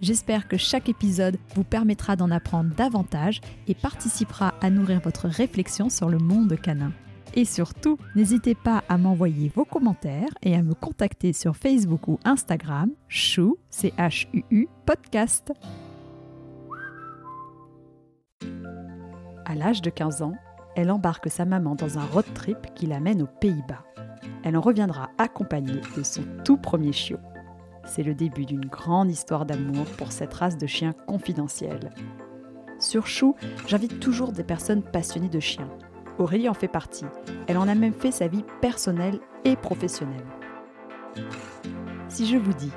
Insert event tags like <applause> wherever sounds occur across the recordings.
J'espère que chaque épisode vous permettra d'en apprendre davantage et participera à nourrir votre réflexion sur le monde canin. Et surtout, n'hésitez pas à m'envoyer vos commentaires et à me contacter sur Facebook ou Instagram, chou, C-H-U-U, podcast. À l'âge de 15 ans, elle embarque sa maman dans un road trip qui l'amène aux Pays-Bas. Elle en reviendra accompagnée de son tout premier chiot. C'est le début d'une grande histoire d'amour pour cette race de chiens confidentiels. Sur Chou, j'invite toujours des personnes passionnées de chiens. Aurélie en fait partie. Elle en a même fait sa vie personnelle et professionnelle. Si je vous dis,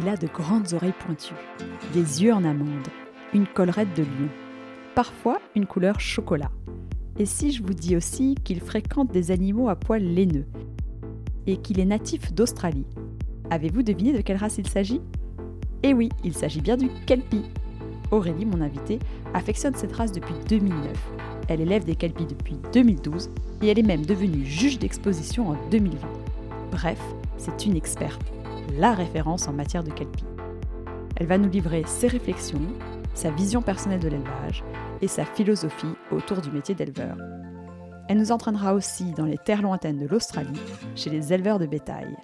il a de grandes oreilles pointues, des yeux en amande, une collerette de lion, parfois une couleur chocolat. Et si je vous dis aussi qu'il fréquente des animaux à poils laineux et qu'il est natif d'Australie, avez-vous deviné de quelle race il s'agit? Eh oui, il s'agit bien du Kelpie. Aurélie, mon invitée, affectionne cette race depuis 2009. Elle élève des Kelpies depuis 2012 et elle est même devenue juge d'exposition en 2020. Bref, c'est une experte, la référence en matière de Kelpie. Elle va nous livrer ses réflexions, sa vision personnelle de l'élevage et sa philosophie autour du métier d'éleveur. Elle nous entraînera aussi dans les terres lointaines de l'Australie, chez les éleveurs de bétail.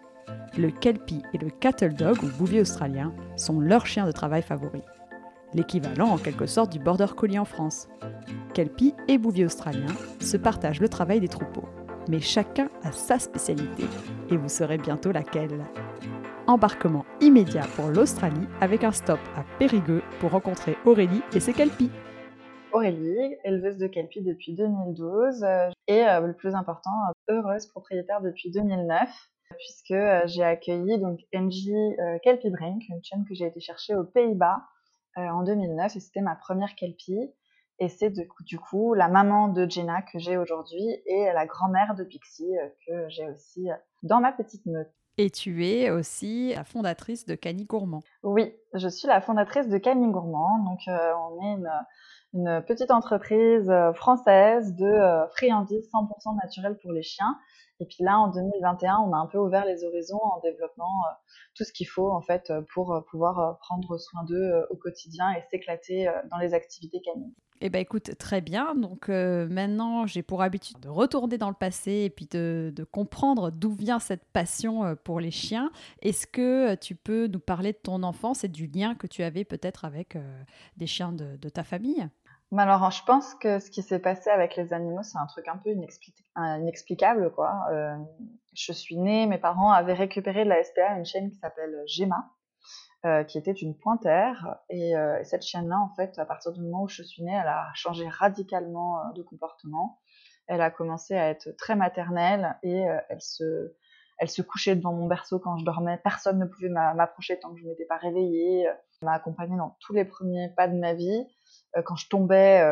Le Kelpie et le Cattle Dog ou bouvier australien sont leurs chiens de travail favoris. L'équivalent en quelque sorte du Border Collie en France. Kelpie et bouvier australien se partagent le travail des troupeaux, mais chacun a sa spécialité, et vous saurez bientôt laquelle embarquement immédiat pour l'Australie avec un stop à Périgueux pour rencontrer Aurélie et ses kelpies. Aurélie, éleveuse de kelpies depuis 2012 euh, et euh, le plus important, heureuse propriétaire depuis 2009 puisque euh, j'ai accueilli donc NJ Kelpie Brink, une chaîne que j'ai été chercher aux Pays-Bas en 2009 et c'était ma première kelpie et c'est du coup la maman de Jenna que j'ai aujourd'hui et la grand-mère de Pixie que j'ai aussi dans ma petite meute. Et tu es aussi la fondatrice de Cani Gourmand. Oui, je suis la fondatrice de Cani Gourmand. Donc, euh, on est une, petite entreprise euh, française de euh, friandises 100% naturelles pour les chiens. Et puis là, en 2021, on a un peu ouvert les horizons en développant tout ce qu'il faut en fait pour pouvoir prendre soin d'eux au quotidien et s'éclater dans les activités canines. Eh bien, écoute, très bien. Donc euh, maintenant, j'ai pour habitude de retourner dans le passé et puis de, comprendre d'où vient cette passion euh, pour les chiens. Est-ce que euh, tu peux nous parler de ton enfance et du lien que tu avais peut-être avec des chiens de, ta famille? Alors, je pense que ce qui s'est passé avec les animaux, c'est un truc un peu inexplicable, quoi. je suis née, mes parents avaient récupéré de la SPA une chaîne qui s'appelle Gemma, euh, qui était une pointère. Euh, et, cette chienne-là, en fait, à partir du moment où je suis née, elle a changé radicalement euh, de comportement. Elle a commencé à être très maternelle et elle se, elle se couchait devant mon berceau quand je dormais. Personne ne pouvait m'approcher tant que je ne m'étais pas réveillée. Elle m'a accompagnée dans tous les premiers pas de ma vie. Quand je tombais,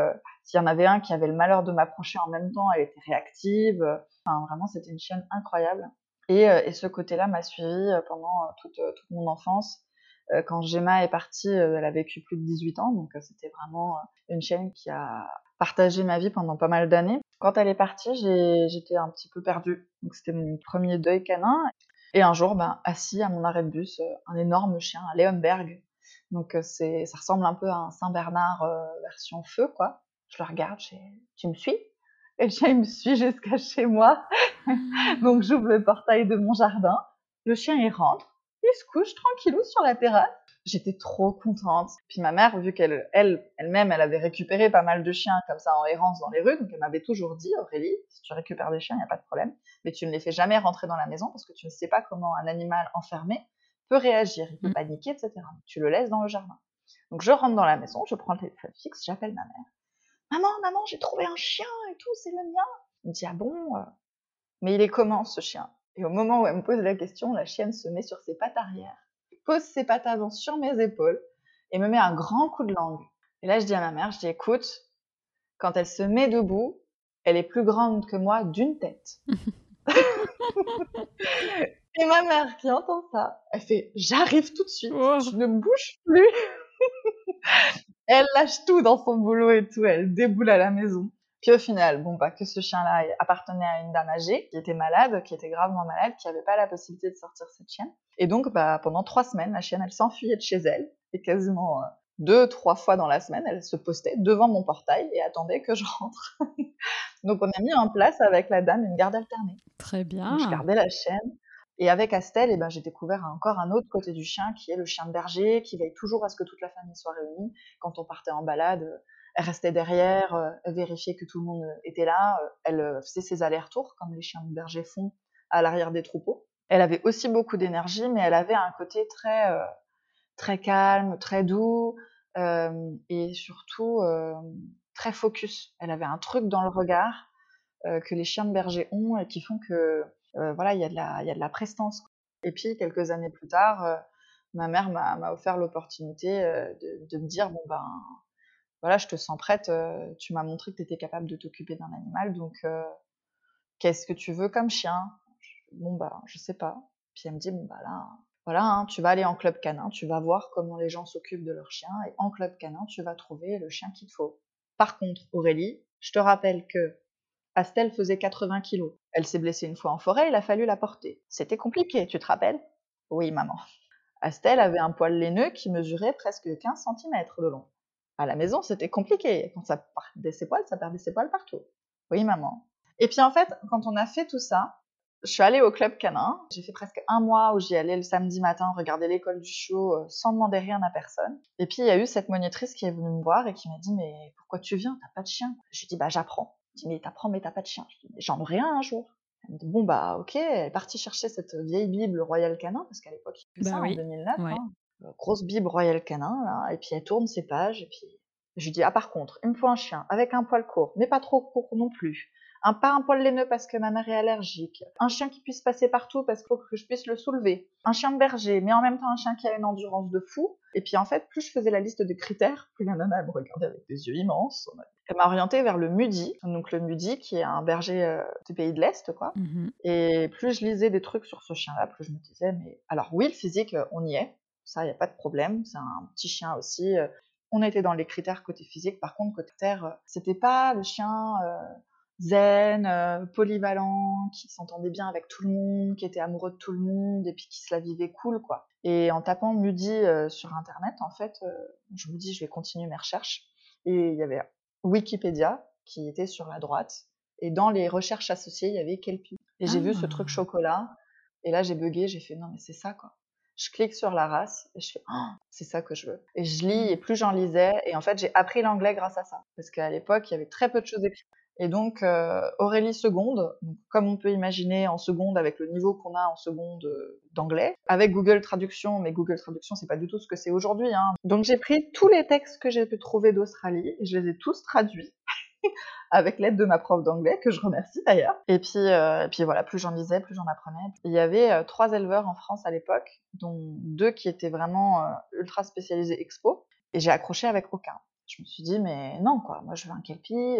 s'il y en avait un qui avait le malheur de m'approcher en même temps, elle était réactive. Enfin, vraiment, c'était une chienne incroyable. Et, et ce côté-là m'a suivi pendant toute, toute mon enfance. Euh, quand Gemma est partie, euh, elle a vécu plus de 18 ans, donc euh, c'était vraiment une chaîne qui a partagé ma vie pendant pas mal d'années. Quand elle est partie, j'étais un petit peu perdue. Donc c'était mon premier deuil canin. Et un jour, ben, assis à mon arrêt de bus, un énorme chien, un Leonberg. Donc c'est, ça ressemble un peu à un Saint-Bernard version feu, quoi. Je le regarde, je tu me suis? Et <laughs> le chien, il me suit jusqu'à chez moi. <laughs> Donc j'ouvre le portail de mon jardin. Le chien, il rentre il se couche tranquillou sur la terrasse. J'étais trop contente. Puis ma mère, vu qu'elle, elle, elle-même, elle avait récupéré pas mal de chiens comme ça en errance dans les rues, donc elle m'avait toujours dit, Aurélie, si tu récupères des chiens, il n'y a pas de problème, mais tu ne les fais jamais rentrer dans la maison parce que tu ne sais pas comment un animal enfermé peut réagir, il peut mmh. paniquer, etc. tu le laisses dans le jardin. Donc je rentre dans la maison, je prends le téléphone fixe, j'appelle ma mère. Maman, maman, j'ai trouvé un chien et tout, c'est le mien. Elle me dit, ah bon euh, Mais il est comment ce chien? Et au moment où elle me pose la question, la chienne se met sur ses pattes arrière, pose ses pattes avant sur mes épaules et me met un grand coup de langue. Et là, je dis à ma mère, je dis, écoute, quand elle se met debout, elle est plus grande que moi d'une tête. <laughs> et ma mère qui entend ça, elle fait, j'arrive tout de suite, je ne bouge plus. <laughs> elle lâche tout dans son boulot et tout, elle déboule à la maison. Puis au final, bon bah que ce chien-là appartenait à une dame âgée qui était malade, qui était gravement malade, qui n'avait pas la possibilité de sortir cette chienne. Et donc bah pendant trois semaines, la chienne elle s'enfuyait de chez elle et quasiment euh, deux trois fois dans la semaine, elle se postait devant mon portail et attendait que je rentre. <laughs> donc on a mis en place avec la dame une garde alternée. Très bien. je gardais la chienne. Et avec Astel, eh ben, j'ai découvert encore un autre côté du chien qui est le chien de berger, qui veille toujours à ce que toute la famille soit réunie. Quand on partait en balade, elle restait derrière, euh, vérifiait que tout le monde était là, euh, elle euh, faisait ses allers-retours comme les chiens de berger font à l'arrière des troupeaux. Elle avait aussi beaucoup d'énergie, mais elle avait un côté très très calme, très doux et surtout très focus. Elle avait un truc dans le regard que les chiens de berger ont et qui font que voilà, il y a de la y a de la prestance. Et puis quelques années plus tard, ma mère m'a offert l'opportunité de, de, me dire bon ben voilà, je te sens prête, euh, tu m'as montré que tu étais capable de t'occuper d'un animal, donc euh, qu'est-ce que tu veux comme chien? Bon, bah, je sais pas. Puis elle me dit, bon, bah là, voilà, hein, tu vas aller en club canin, tu vas voir comment les gens s'occupent de leur chien, et en club canin, tu vas trouver le chien qu'il te faut. Par contre, Aurélie, je te rappelle que Astel faisait 80 kilos. Elle s'est blessée une fois en forêt, il a fallu la porter. C'était compliqué, tu te rappelles? Oui, maman. Astel avait un poil laineux qui mesurait presque 15 cm de long. À la maison, c'était compliqué. Quand ça perdait ses poils, ça perdait ses poils partout. Oui, maman. Et puis en fait, quand on a fait tout ça, je suis allée au club canin. J'ai fait presque un mois où j'y allais le samedi matin regarder l'école du chiot euh, sans demander rien à personne. Et puis il y a eu cette monitrice qui est venue me voir et qui m'a dit mais pourquoi tu viens? T'as pas de chien? Je lui dis bah j'apprends. Je dis mais t'apprends mais t'as pas de chien. Je dis j'en aurai un un jour. Elle me dit bon bah ok. Elle est partie chercher cette vieille Bible Royal Canin parce qu'à l'époque il y avait bah ça en 2009. Hein. Euh, grosse bible Royal Canin, là, et puis elle tourne ses pages, et puis je lui dis, ah par contre, il me faut un chien avec un poil court, mais pas trop court non plus. Un, pas un poil laineux parce que ma mère est allergique. Un chien qui puisse passer partout parce qu'il faut que je puisse le soulever. Un chien de berger, mais en même temps un chien qui a une endurance de fou. Et puis en fait, plus je faisais la liste de critères, plus la nana me regardait avec des yeux immenses. Elle m'a orientée vers le Mudi, donc le Mudi qui est un berger euh, du pays de l'Est, quoi. Mm-hmm. Et plus je lisais des trucs sur ce chien-là, plus je me disais, mais alors oui, le physique, on y est ça, il n'y a pas de problème. C'est un petit chien aussi. Euh. On était dans les critères côté physique. Par contre, côté terre, euh, c'était pas le chien euh, zen, polyvalent, qui s'entendait bien avec tout le monde, qui était amoureux de tout le monde et puis qui se la vivait cool, quoi. Et en tapant Mudi sur Internet, en fait, je me dis, je vais continuer mes recherches. Et il y avait Wikipédia qui était sur la droite. Et dans les recherches associées, il y avait Kelpie. Et j'ai vu ce truc ah. chocolat. Et là, j'ai bugué, j'ai fait, non, mais c'est ça, quoi je clique sur la race et je fais oh, c'est ça que je veux. Et je lis et plus j'en lisais et en fait j'ai appris l'anglais grâce à ça parce qu'à l'époque il y avait très peu de choses écrites. Et donc euh, Aurélie seconde, comme on peut imaginer en seconde avec le niveau qu'on a en seconde euh, d'anglais, avec Google Traduction, mais Google Traduction c'est pas du tout ce que c'est aujourd'hui. Hein. Donc j'ai pris tous les textes que j'ai pu trouver d'Australie et je les ai tous traduits. <laughs> avec l'aide de ma prof d'anglais, que je remercie d'ailleurs. Et puis, euh, et puis voilà, plus j'en lisais, plus j'en apprenais. Il y avait trois éleveurs en France à l'époque, dont deux qui étaient vraiment ultra spécialisés expo, et j'ai accroché avec aucun. Je me suis dit, mais non, quoi, moi je veux un kelpie,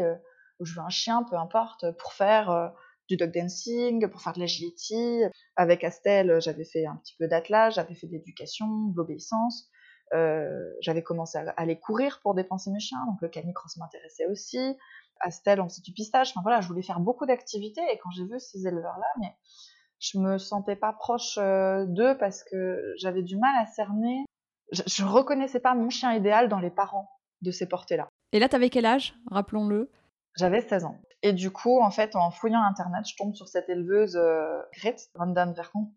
ou je veux un chien, peu importe, pour faire du dog dancing, pour faire de l'agility. Avec Astel, j'avais fait un petit peu d'attelage, j'avais fait d'éducation, de l'obéissance. Euh, j'avais commencé à aller courir pour dépenser mes chiens, donc le canicross m'intéressait aussi. Astel, on faisait du pistage. Enfin voilà, je voulais faire beaucoup d'activités et quand j'ai vu ces éleveurs-là, mais je me sentais pas proche euh, d'eux parce que j'avais du mal à cerner. Je, je, reconnaissais pas mon chien idéal dans les parents de ces portées-là. Et là, t'avais quel âge? Rappelons-le. J'avais 16 ans. Et du coup, en fait, en fouillant Internet, je tombe sur cette éleveuse euh, Van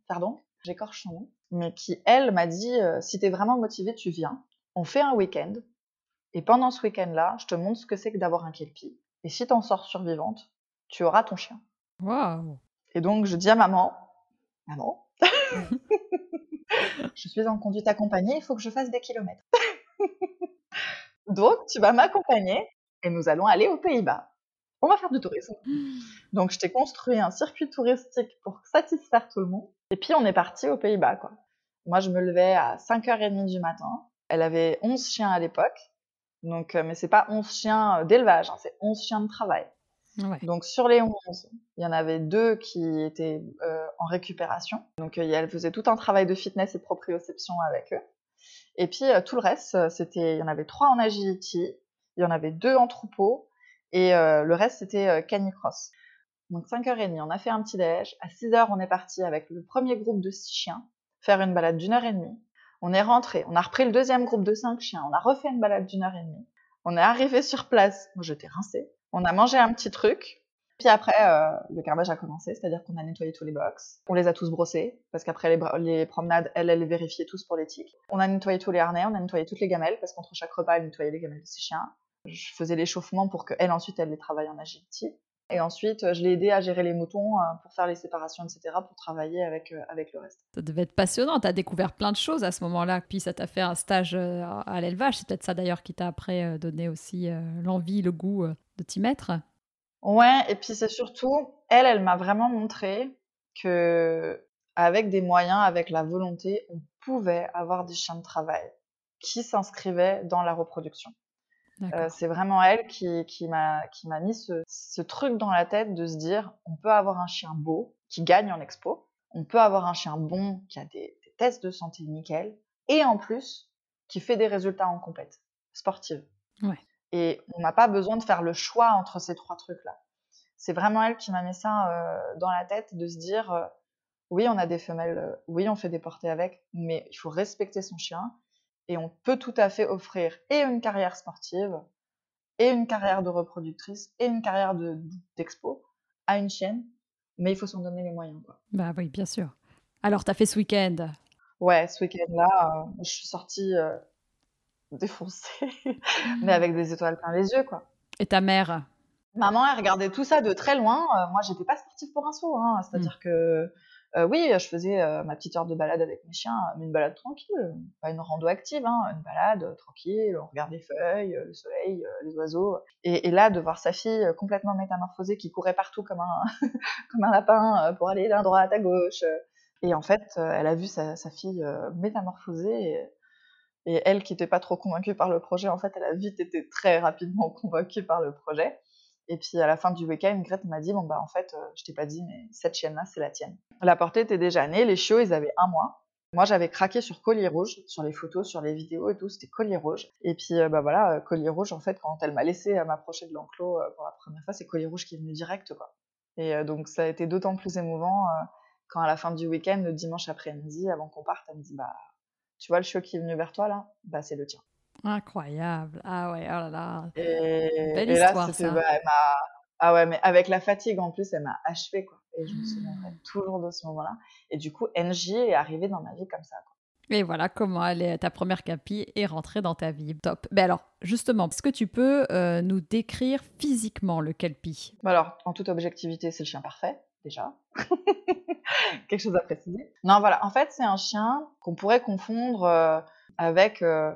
pardon, j'écorche son nom, mais qui, elle, m'a dit euh, si t'es vraiment motivé, tu viens. On fait un week-end. Et pendant ce week-end-là, je te montre ce que c'est que d'avoir un kelpie. Et si t'en sors survivante, tu auras ton chien. Waouh Et donc, je dis à maman Maman, <laughs> je suis en conduite accompagnée, il faut que je fasse des kilomètres. <laughs> donc, tu vas m'accompagner et nous allons aller aux Pays-Bas on va faire du tourisme. <gasps> Donc je t'ai construit un circuit touristique pour satisfaire tout le monde. Et puis on est parti aux Pays-Bas, quoi. Moi, je me levais à 5h30 du matin. Elle avait 11 chiens à l'époque. Donc, mais c'est pas 11 chiens d'élevage, hein, c'est 11 chiens de travail. Donc sur les 11, il y en avait deux qui étaient euh, en récupération. Donc euh, elle faisait tout un travail de fitness et de proprioception avec eux. Et puis euh, tout le reste, c'était, il y en avait trois en agility, il y en avait deux en troupeau, et le reste c'était canicross. Donc 5h30, on a fait un petit déj. À 6h, on est parti avec le premier groupe de 6 chiens faire une balade d'une heure et demie. On est rentré, on a repris le deuxième groupe de 5 chiens, on a refait une balade d'une heure et demie. On est arrivé sur place, moi j'étais rincée. On a mangé un petit truc. Puis après, euh, le carnage a commencé, c'est-à-dire qu'on a nettoyé tous les box. On les a tous brossés, parce qu'après les, promenades, elle, elle les vérifiait tous pour les tiques. On a nettoyé tous les harnais, on a nettoyé toutes les gamelles, parce qu'entre chaque repas, elle nettoyait les gamelles de ses chiens. Je faisais l'échauffement pour qu'elle, ensuite, elle les travaille en agility. Et ensuite, je l'ai aidé à gérer les moutons euh, pour faire les séparations, etc., pour travailler avec, euh, avec le reste. Ça devait être passionnant. Tu as découvert plein de choses à ce moment-là. Puis ça t'a fait un stage à l'élevage. C'est peut-être ça d'ailleurs qui t'a après donné aussi l'envie, le goût de t'y mettre. Ouais, et puis c'est surtout, elle, elle m'a vraiment montré que avec des moyens, avec la volonté, on pouvait avoir des chiens de travail qui s'inscrivaient dans la reproduction. Euh, c'est vraiment elle qui, qui m'a mis ce, ce, truc dans la tête de se dire on peut avoir un chien beau qui gagne en expo, on peut avoir un chien bon qui a des, des tests de santé nickel, et en plus qui fait des résultats en compète sportive. Ouais. Et on n'a pas besoin de faire le choix entre ces trois trucs-là. C'est vraiment elle qui m'a mis ça euh, dans la tête de se dire euh, oui, on a des femelles, oui, on fait des portées avec, mais il faut respecter son chien et on peut tout à fait offrir et une carrière sportive et une carrière de reproductrice et une carrière d'expo à une chienne, mais il faut s'en donner les moyens. Quoi. Bah oui, bien sûr. Alors, tu as fait ce week-end? Ouais, ce week-end-là, je suis sortie défoncée, <laughs> mais avec des étoiles plein les yeux, quoi. Et ta mère? Maman, elle regardait tout ça de très loin. Euh, moi, j'étais pas sportive pour un saut, hein. c'est-à-dire mm. que euh, oui, je faisais euh, ma petite heure de balade avec mes chiens, mais une balade tranquille, pas une rando active, hein, une balade tranquille, on regarde les feuilles, le soleil, les oiseaux. Et, là, de voir sa fille complètement métamorphosée qui courait partout comme un, <laughs> comme un lapin pour aller d'un droite à gauche. Et en fait, elle a vu sa, sa fille métamorphosée. Et, et elle, qui n'était pas trop convaincue par le projet, en fait, elle a vite été très rapidement <laughs> convaincue par le projet. Et puis à la fin du week-end, Grete m'a dit bon bah en fait, euh, je t'ai pas dit, mais cette chienne-là, c'est la tienne. La portée était déjà née, les chiots, ils avaient un mois. Moi, j'avais craqué sur collier rouge, sur les photos, sur les vidéos et tout, c'était collier rouge. Et puis, euh, bah voilà, euh, collier rouge, en fait, quand elle m'a laissé m'approcher de l'enclos pour la première fois, c'est collier rouge qui est venu direct, quoi. Et donc, ça a été d'autant plus émouvant quand, à la fin du week-end, le dimanche après-midi, avant qu'on parte, elle me dit, bah, tu vois le chiot qui est venu vers toi là? Bah c'est le tien. Incroyable. Ah ouais, oh là là. Et, Belle histoire, ça. Bah, ah ouais, mais avec la fatigue en plus, elle m'a achevé quoi. Et je me souviendrai mmh. toujours de ce moment-là. Et du coup, NJ est arrivée dans ma vie comme ça. Quoi. Et voilà comment elle est, ta première capi est rentrée dans ta vie. Top. Mais alors, justement, est-ce que tu peux euh, nous décrire physiquement le kelpie? Bah Alors, en toute objectivité, c'est le chien parfait, déjà. <laughs> Quelque chose à préciser. Non, voilà. En fait, c'est un chien qu'on pourrait confondre euh, avec euh,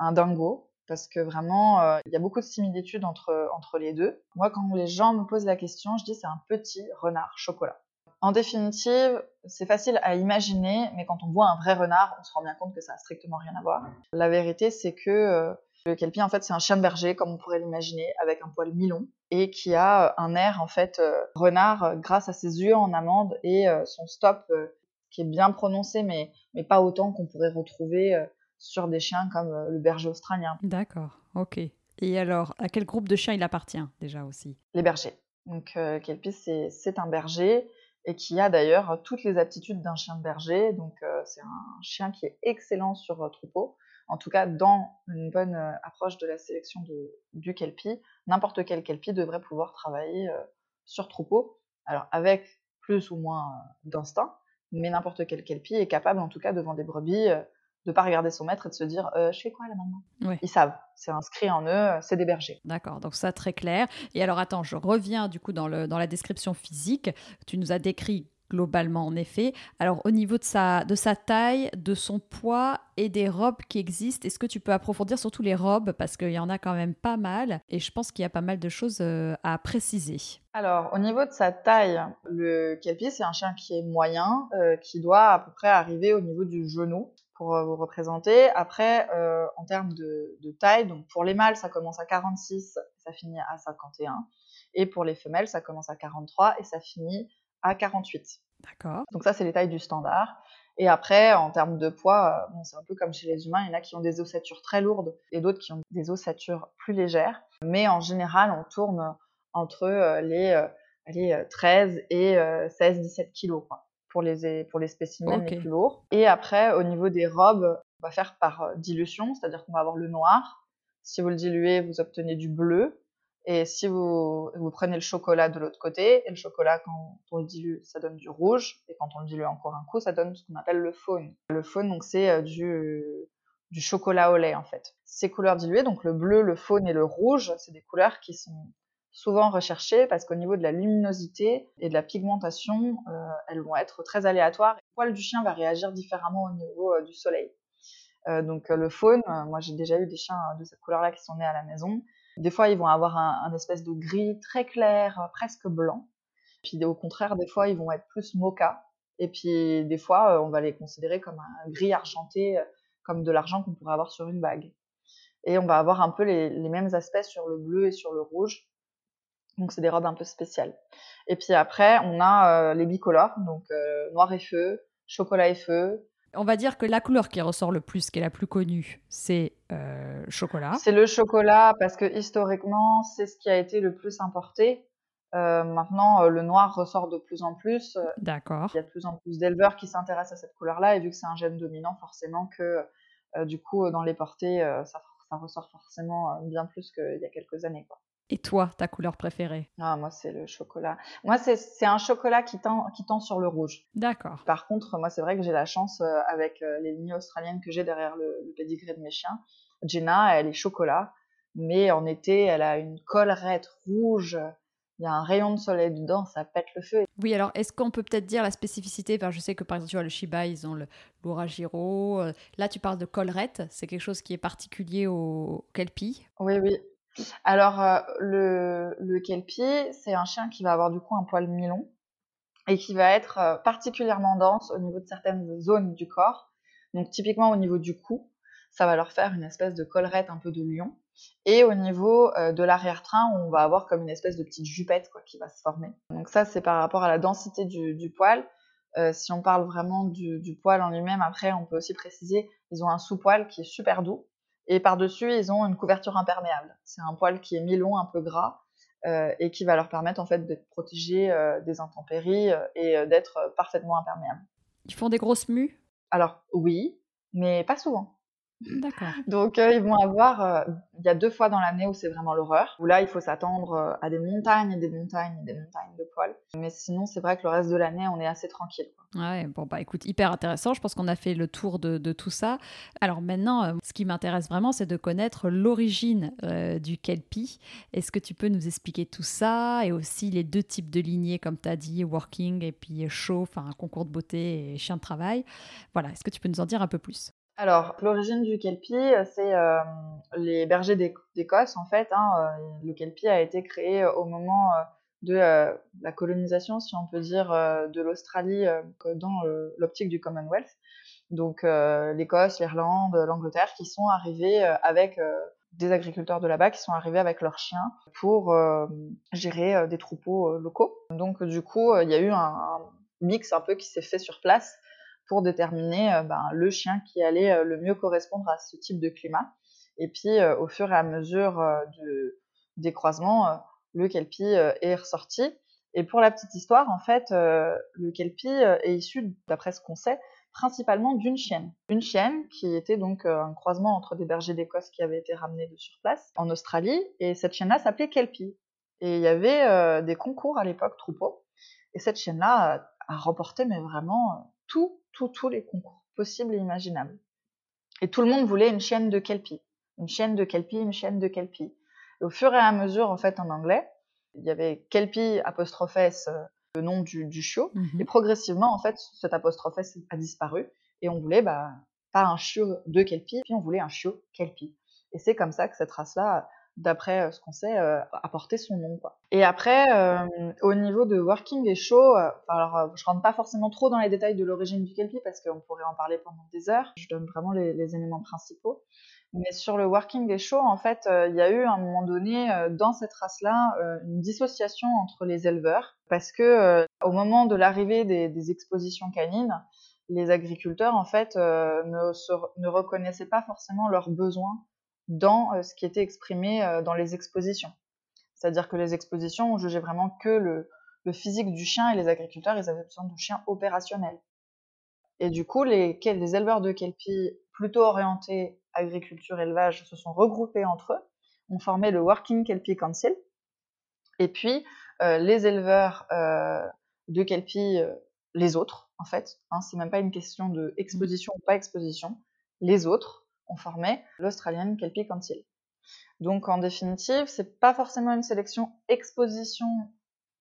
un dingo, parce que vraiment, euh, il y a beaucoup de similitudes entre, entre les deux. Moi, quand les gens me posent la question, je dis c'est un petit renard chocolat. En définitive, c'est facile à imaginer, mais quand on voit un vrai renard, on se rend bien compte que ça a strictement rien à voir. La vérité, c'est que euh, le kelpie, en fait, c'est un chien de berger, comme on pourrait l'imaginer, avec un poil mi-long, et qui a un air, en fait, renard, grâce à ses yeux en amande et son stop qui est bien prononcé, mais, mais pas autant qu'on pourrait retrouver euh, sur des chiens comme euh, le berger australien. D'accord, ok. Et alors, à quel groupe de chiens il appartient déjà aussi? Les bergers. Donc, euh, Kelpie, c'est un berger et qui a d'ailleurs toutes les aptitudes d'un chien de berger. Donc, c'est un chien qui est excellent sur troupeau. En tout cas, dans une bonne approche de la sélection de, du Kelpie, n'importe quel Kelpie devrait pouvoir travailler sur troupeau. Alors, avec plus ou moins d'instinct, mais n'importe quel kelpie est capable, en tout cas, devant des brebis, de pas regarder son maître et de se dire euh, je fais quoi là maintenant? Ils savent, c'est inscrit en eux, c'est des bergers. D'accord, donc ça très clair. Et alors attends, je reviens du coup dans, le, dans la description physique. Tu nous as décrit globalement en effet. Alors au niveau de sa, de sa taille, de son poids et des robes qui existent, est-ce que tu peux approfondir surtout les robes? Parce qu'il y en a quand même pas mal et je pense qu'il y a pas mal de choses euh, à préciser. Alors au niveau de sa taille, le kelpie c'est un chien qui est moyen, euh, qui doit à peu près arriver au niveau du genou pour euh, vous représenter. Après, en termes de, de, taille, donc pour les mâles, ça commence à 46, ça finit à 51. Et pour les femelles, ça commence à 43 et ça finit à 48. D'accord. Donc ça, c'est les tailles du standard. Et après, en termes de poids, euh, bon, c'est un peu comme chez les humains, il y en a qui ont des ossatures très lourdes et d'autres qui ont des ossatures plus légères. Mais en général, on tourne entre euh, les, euh, les 13 et 16-17 kilos quoi, pour, les, pour les spécimens les plus lourds. Et après, au niveau des robes, on va faire par dilution, c'est-à-dire qu'on va avoir le noir. Si vous le diluez, vous obtenez du bleu. Et si vous, vous prenez le chocolat de l'autre côté, et le chocolat, quand on le dilue, ça donne du rouge, et quand on le dilue encore un coup, ça donne ce qu'on appelle le faune. Le faune, donc, c'est euh, du, du chocolat au lait, en fait. Ces couleurs diluées, donc le bleu, le faune et le rouge, c'est des couleurs qui sont souvent recherchées parce qu'au niveau de la luminosité et de la pigmentation, euh, elles vont être très aléatoires. Le poil du chien va réagir différemment au niveau euh, du soleil. Euh, donc le faune, moi j'ai déjà eu des chiens de cette couleur-là qui sont nés à la maison. Des fois, ils vont avoir un, espèce de gris très clair, presque blanc. Puis au contraire, des fois, ils vont être plus mocha. Et puis des fois, on va les considérer comme un gris argenté, comme de l'argent qu'on pourrait avoir sur une bague. Et on va avoir un peu les, mêmes aspects sur le bleu et sur le rouge. Donc c'est des robes un peu spéciales. Et puis après, on a les bicolores, donc noir et feu, chocolat et feu, on va dire que la couleur qui ressort le plus, qui est la plus connue, c'est euh, chocolat. C'est le chocolat parce que historiquement, c'est ce qui a été le plus importé. Euh, maintenant, euh, le noir ressort de plus en plus. D'accord. Il y a de plus en plus d'éleveurs qui s'intéressent à cette couleur-là et vu que c'est un gène dominant, forcément que du coup, dans les portées, ça, ça, ressort forcément bien plus qu'il y a quelques années. Quoi. Et toi, ta couleur préférée? Ah, moi, c'est le chocolat. Moi, c'est un chocolat qui tend, qui tend sur le rouge. D'accord. Par contre, moi, c'est vrai que j'ai la chance, euh, avec euh, les lignées australiennes que j'ai derrière le, le pédigré de mes chiens, Jenna, elle est chocolat, mais en été, elle a une collerette rouge. Il y a un rayon de soleil dedans, ça pète le feu. Oui, alors est-ce qu'on peut peut-être dire la spécificité? Enfin, Je sais que par exemple, tu vois, le Shiba, ils ont le l'Uragiro. Euh, là, tu parles de collerette. C'est quelque chose qui est particulier au Kelpie? Oui, oui. Alors, euh, le, kelpie, c'est un chien qui va avoir du coup un poil mi-long et qui va être euh, particulièrement dense au niveau de certaines zones du corps. Donc, typiquement au niveau du cou, ça va leur faire une espèce de collerette un peu de lion. Et au niveau euh, de l'arrière-train, on va avoir comme une espèce de petite jupette quoi, qui va se former. Donc ça, c'est par rapport à la densité du, du poil. si on parle vraiment du, du poil en lui-même, après, on peut aussi préciser, ils ont un sous-poil qui est super doux. Et par-dessus, ils ont une couverture imperméable. C'est un poil qui est mi-long, un peu gras, euh, et qui va leur permettre en fait d'être protégés euh, des intempéries euh, et d'être parfaitement imperméables. Ils font des grosses mues? Alors oui, mais pas souvent. D'accord. Donc euh, ils vont avoir, euh, il y a deux fois dans l'année où c'est vraiment l'horreur, où là il faut s'attendre euh, à des montagnes et des montagnes et des montagnes de poils. Mais sinon c'est vrai que le reste de l'année on est assez tranquille. Ouais, bon bah écoute, hyper intéressant, je pense qu'on a fait le tour de, de tout ça. Alors maintenant, ce qui m'intéresse vraiment c'est de connaître l'origine du kelpie. Est-ce que tu peux nous expliquer tout ça et aussi les deux types de lignées comme tu as dit, working et puis show, enfin concours de beauté et chien de travail? Voilà, est-ce que tu peux nous en dire un peu plus? Alors, l'origine du kelpie, c'est euh, les bergers d'Écosse, en fait. Hein, euh, le kelpie a été créé au moment euh, de la colonisation, si on peut dire, de l'Australie dans l'optique du Commonwealth. Donc, l'Écosse, l'Irlande, l'Angleterre, qui sont arrivés avec des agriculteurs de là-bas, qui sont arrivés avec leurs chiens pour gérer des troupeaux locaux. Donc, du coup, il y a eu un mix un peu qui s'est fait sur place pour déterminer euh, ben, le chien qui allait euh, le mieux correspondre à ce type de climat. Et puis, euh, au fur et à mesure de, des croisements, le kelpie est ressorti. Et pour la petite histoire, en fait, le kelpie est issu, d'après ce qu'on sait, principalement d'une chienne. Une chienne qui était donc un croisement entre des bergers d'Écosse qui avaient été ramenés de sur place en Australie. Et cette chienne-là s'appelait Kelpie. Et il y avait des concours à l'époque, troupeau. Et cette chienne-là a remporté, mais vraiment, tout tous les concours possibles et imaginables. Et tout le monde voulait une chienne de Kelpie. Une chienne de Kelpie, une chienne de Kelpie. Et au fur et à mesure, en fait, en anglais, il y avait Kelpie apostrophe S, euh, le nom du, du chiot. Mhm. Et progressivement, en fait, cet apostrophe S a disparu. Et on voulait, bah, pas un chiot de Kelpie, puis on voulait un chiot Kelpie. Et c'est comme ça que cette race-là, d'après euh, ce qu'on sait, euh, a porté son nom. Quoi. Et après, euh, au niveau de working et show, alors je rentre pas forcément trop dans les détails de l'origine du Kelpie parce qu'on pourrait en parler pendant des heures. Je donne vraiment les, éléments principaux. Mais sur le working et show, en fait, il y a eu à un moment donné dans cette race-là une dissociation entre les éleveurs parce que au moment de l'arrivée des, expositions canines, les agriculteurs en fait ne reconnaissaient pas forcément leurs besoins dans euh, ce qui était exprimé euh, dans les expositions. C'est-à-dire que les expositions, on jugeait vraiment que le, le physique du chien et les agriculteurs, ils avaient besoin de chiens opérationnels. Et du coup, les, les éleveurs de kelpie plutôt orientés agriculture-élevage se sont regroupés entre eux, ont formé le Working Kelpie Council. Et puis, euh, les éleveurs euh, de kelpie, euh, les autres, en fait, hein, c'est même pas une question de exposition ou pas exposition, les autres ont formé l'Australian Kelpie Council. Donc, en définitive, c'est pas forcément une sélection exposition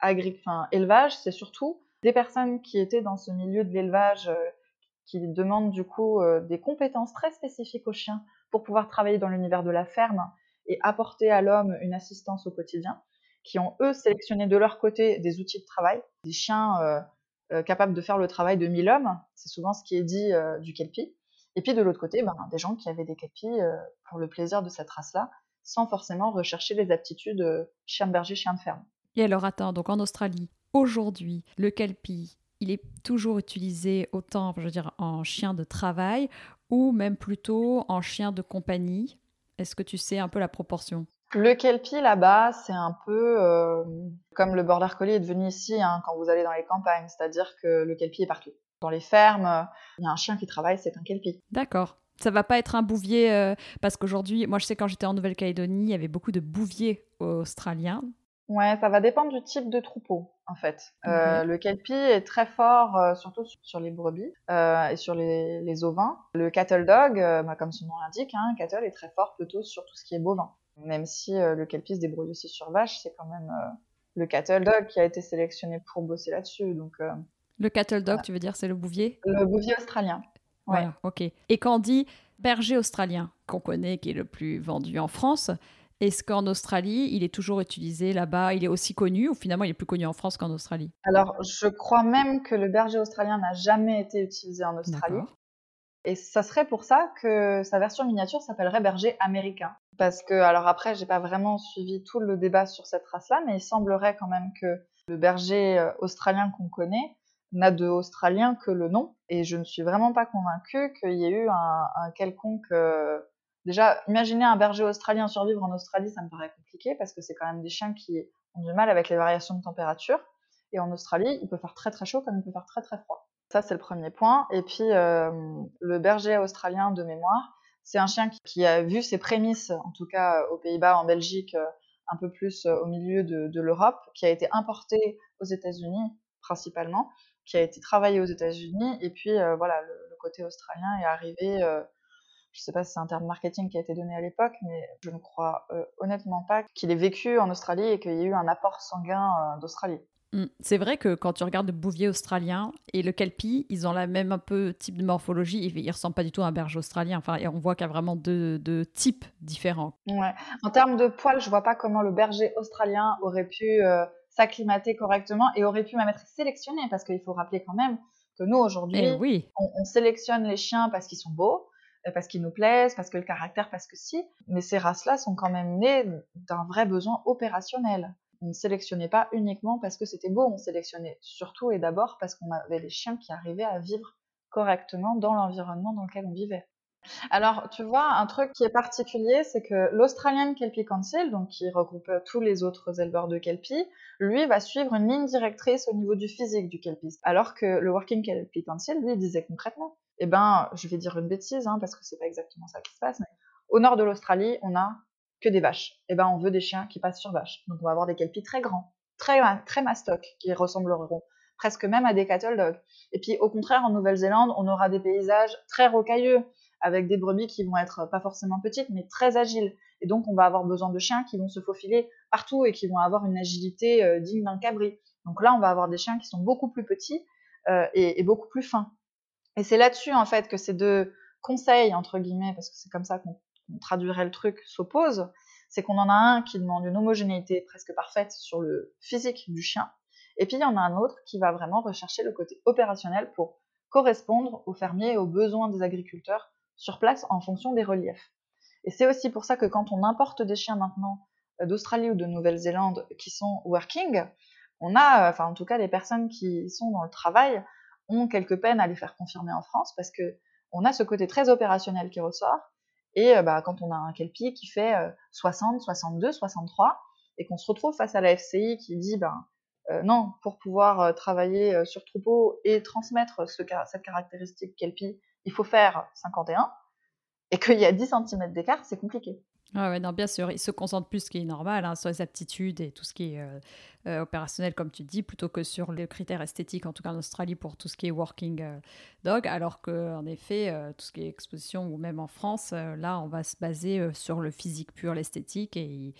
enfin, élevage, c'est surtout des personnes qui étaient dans ce milieu de l'élevage, euh, qui demandent du coup euh, des compétences très spécifiques aux chiens pour pouvoir travailler dans l'univers de la ferme et apporter à l'homme une assistance au quotidien, qui ont eux sélectionné de leur côté des outils de travail, des chiens euh, capables de faire le travail de 1000 hommes, c'est souvent ce qui est dit du kelpie. Et puis de l'autre côté, ben, des gens qui avaient des kelpies euh, pour le plaisir de cette race-là, sans forcément rechercher les aptitudes euh, chien de berger, chien de ferme. Et alors attends, donc en Australie, aujourd'hui, le kelpie, il est toujours utilisé autant, je veux dire, en chien de travail ou même plutôt en chien de compagnie? Est-ce que tu sais un peu la proportion? Le kelpie là-bas, c'est un peu euh, comme le border collie est devenu ici hein, quand vous allez dans les campagnes, c'est-à-dire que le kelpie est partout. Dans les fermes, il y a un chien qui travaille, c'est un kelpie. D'accord. Ça va pas être un bouvier euh, parce qu'aujourd'hui, moi je sais quand j'étais en Nouvelle-Calédonie, il y avait beaucoup de bouviers australiens. Ouais, ça va dépendre du type de troupeau, en fait. Euh, le kelpie est très fort, euh, surtout sur les brebis euh, et sur les, les, ovins. Le cattle dog, euh, bah, comme son nom l'indique, hein, cattle est très fort plutôt sur tout ce qui est bovin. Même si euh, le kelpie se débrouille aussi sur vache, c'est quand même euh, le cattle dog qui a été sélectionné pour bosser là-dessus. Donc, euh, le cattle dog, voilà. tu veux dire, c'est le bouvier Le bouvier australien. Ouais. Voilà, ok. Et quand on dit berger australien, qu'on connaît, qui est le plus vendu en France, est-ce qu'en Australie, il est toujours utilisé là-bas? Il est aussi connu ou finalement il est plus connu en France qu'en Australie? Alors, je crois même que le berger australien n'a jamais été utilisé en Australie. Et ça serait pour ça que sa version miniature s'appellerait berger américain. Parce que, alors après, j'ai pas vraiment suivi tout le débat sur cette race-là, mais il semblerait quand même que le berger australien qu'on connaît n'a de australien que le nom. Et je ne suis vraiment pas convaincue qu'il y ait eu un, quelconque euh, Déjà, imaginer un berger australien survivre en Australie, ça me paraît compliqué parce que c'est quand même des chiens qui ont du mal avec les variations de température. Et en Australie, il peut faire très très chaud comme il peut faire très très froid. Ça, c'est le premier point. Et puis, euh, le berger australien de mémoire, c'est un chien qui, a vu ses prémices, en tout cas aux Pays-Bas, en Belgique, un peu plus au milieu de l'Europe, qui a été importé aux États-Unis principalement, qui a été travaillé aux États-Unis. Et puis, euh, voilà, le, le, côté australien est arrivé. Euh, je ne sais pas si c'est un terme marketing qui a été donné à l'époque, mais je ne crois euh, honnêtement pas qu'il ait vécu en Australie et qu'il y ait eu un apport sanguin euh, d'Australie. Mmh. C'est vrai que quand tu regardes le bouvier australien et le kelpie, ils ont la même un peu type de morphologie. Ils ne ressemblent pas du tout à un berger australien. Enfin, on voit qu'il y a vraiment deux, deux, types différents. Ouais. En termes de poils, je vois pas comment le berger australien aurait pu euh, s'acclimater correctement et aurait pu même être sélectionné parce qu'il faut rappeler quand même que nous aujourd'hui, eh oui. on, on sélectionne les chiens parce qu'ils sont beaux parce qu'ils nous plaisent, parce que le caractère, parce que si. Mais ces races-là sont quand même nées d'un vrai besoin opérationnel. On ne sélectionnait pas uniquement parce que c'était beau, on sélectionnait surtout et d'abord parce qu'on avait des chiens qui arrivaient à vivre correctement dans l'environnement dans lequel on vivait. Alors, tu vois, un truc qui est particulier, c'est que l'Australian Kelpie Council, donc qui regroupe tous les autres éleveurs de Kelpie, lui va suivre une ligne directrice au niveau du physique du Kelpie, alors que le Working Kelpie Council, lui, disait concrètement, eh ben, je vais dire une bêtise, hein, parce que c'est pas exactement ça qui se passe, mais au nord de l'Australie, on a que des vaches. Eh ben, on veut des chiens qui passent sur vaches. Donc, on va avoir des kelpies très grands, très, très mastoc, qui ressembleront presque même à des cattle dogs. Et puis, au contraire, en Nouvelle-Zélande, on aura des paysages très rocailleux, avec des brebis qui vont être pas forcément petites, mais très agiles. Et donc, on va avoir besoin de chiens qui vont se faufiler partout et qui vont avoir une agilité euh, digne d'un cabri. Donc là, on va avoir des chiens qui sont beaucoup plus petits euh, et, beaucoup plus fins. Et c'est là-dessus, en fait, que ces deux conseils, entre guillemets, parce que c'est comme ça qu'on traduirait le truc, s'opposent. C'est qu'on en a un qui demande une homogénéité presque parfaite sur le physique du chien, et puis il y en a un autre qui va vraiment rechercher le côté opérationnel pour correspondre aux fermiers et aux besoins des agriculteurs sur place en fonction des reliefs. Et c'est aussi pour ça que quand on importe des chiens maintenant euh, d'Australie ou de Nouvelle-Zélande qui sont working, on a, euh, enfin en tout cas les personnes qui sont dans le travail ont quelques peines à les faire confirmer en France parce que on a ce côté très opérationnel qui ressort. Et euh, bah, quand on a un kelpie qui fait 60, 62, 63 et qu'on se retrouve face à la FCI qui dit ben non, pour pouvoir travailler sur troupeau et transmettre ce, cette caractéristique kelpie, il faut faire 51 et qu'il y a 10 cm d'écart, c'est compliqué. Ah ouais, non, bien sûr, il se concentre plus, ce qui est normal, hein, sur les aptitudes et tout ce qui est euh, euh, opérationnel, comme tu dis, plutôt que sur les critères esthétiques, en tout cas en Australie, pour tout ce qui est working euh, dog, alors qu'en effet, tout ce qui est exposition, ou même en France, là, on va se baser sur le physique pur, l'esthétique, et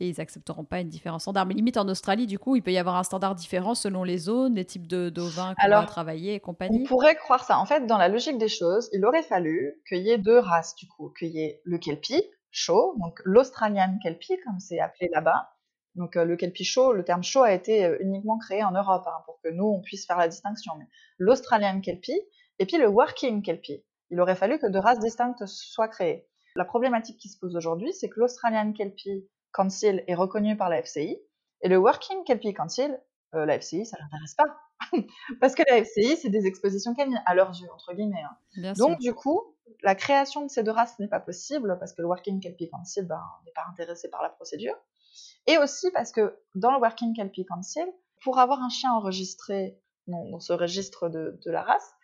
et ils accepteront pas une différence standard. Mais limite en Australie, du coup, il peut y avoir un standard différent selon les zones, les types de d'ovins qu'on va travailler et compagnie. On pourrait croire ça. En fait, dans la logique des choses, il aurait fallu qu'il y ait deux races, du coup, qu'il y ait le kelpie chaud, donc l'Australian kelpie, comme c'est appelé là-bas. Donc euh, le kelpie chaud, le terme chaud a été euh, uniquement créé en Europe hein, pour que nous on puisse faire la distinction. Mais l'Australian kelpie et puis le working kelpie. Il aurait fallu que deux races distinctes soient créées. La problématique qui se pose aujourd'hui, c'est que l'Australian kelpie Council est reconnu par la FCI et le Working Kelpie Council, euh, la FCI, ça l'intéresse pas. <laughs> Parce que la FCI, c'est des expositions canines, à leurs yeux, entre guillemets. Hein. Donc, du coup, la création de ces deux races n'est pas possible parce que le Working Kelpie Council ben, n'est pas intéressé par la procédure. Et aussi parce que dans le Working Kelpie Council, pour avoir un chien enregistré dans, ce registre de, de la race,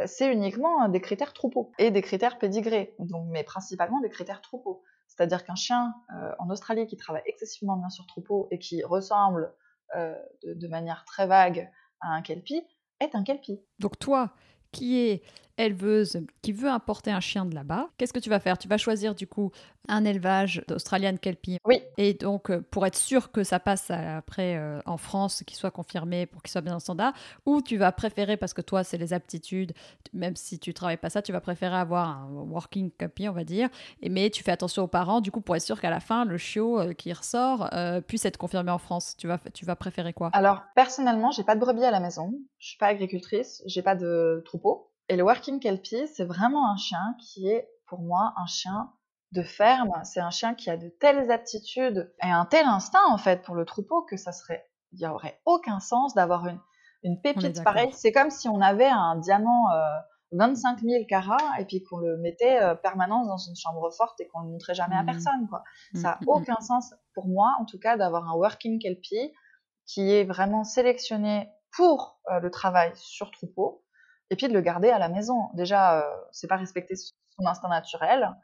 euh, c'est uniquement des critères troupeaux et des critères pédigrés, donc, mais principalement des critères troupeaux. C'est-à-dire qu'un chien euh, en Australie qui travaille excessivement bien sur troupeau et qui ressemble euh, de, manière très vague à un kelpie est un kelpie. Donc toi, qui est éleveuse qui veut importer un chien de là-bas, qu'est-ce que tu vas faire? Tu vas choisir du coup un élevage d'Australian Kelpie. Oui. Et donc, euh, pour être sûr que ça passe après euh, en France, qu'il soit confirmé pour qu'il soit bien en standard, ou tu vas préférer, parce que toi, c'est les aptitudes, même si tu travailles pas ça, tu vas préférer avoir un working Kelpie, on va dire, et, mais tu fais attention aux parents, du coup, pour être sûr qu'à la fin, le chiot euh, qui ressort puisse être confirmé en France. Tu vas, tu vas préférer quoi? Alors, personnellement, j'ai pas de brebis à la maison, je suis pas agricultrice, j'ai pas de troupeau. Et le Working Kelpie, c'est vraiment un chien qui est, pour moi, un chien de ferme. C'est un chien qui a de telles aptitudes et un tel instinct, en fait, pour le troupeau que ça serait, il n'y aurait aucun sens d'avoir une, une pépite pareille. C'est comme si on avait un diamant euh, 25 000 carats et puis qu'on le mettait euh, permanence dans une chambre forte et qu'on le montrait jamais à mmh. personne, quoi. Mmh, ça n'a mmh, aucun sens pour moi, en tout cas, d'avoir un Working Kelpie qui est vraiment sélectionné pour euh, le travail sur troupeau et puis de le garder à la maison. Déjà, euh, c'est pas respecter son instinct naturel.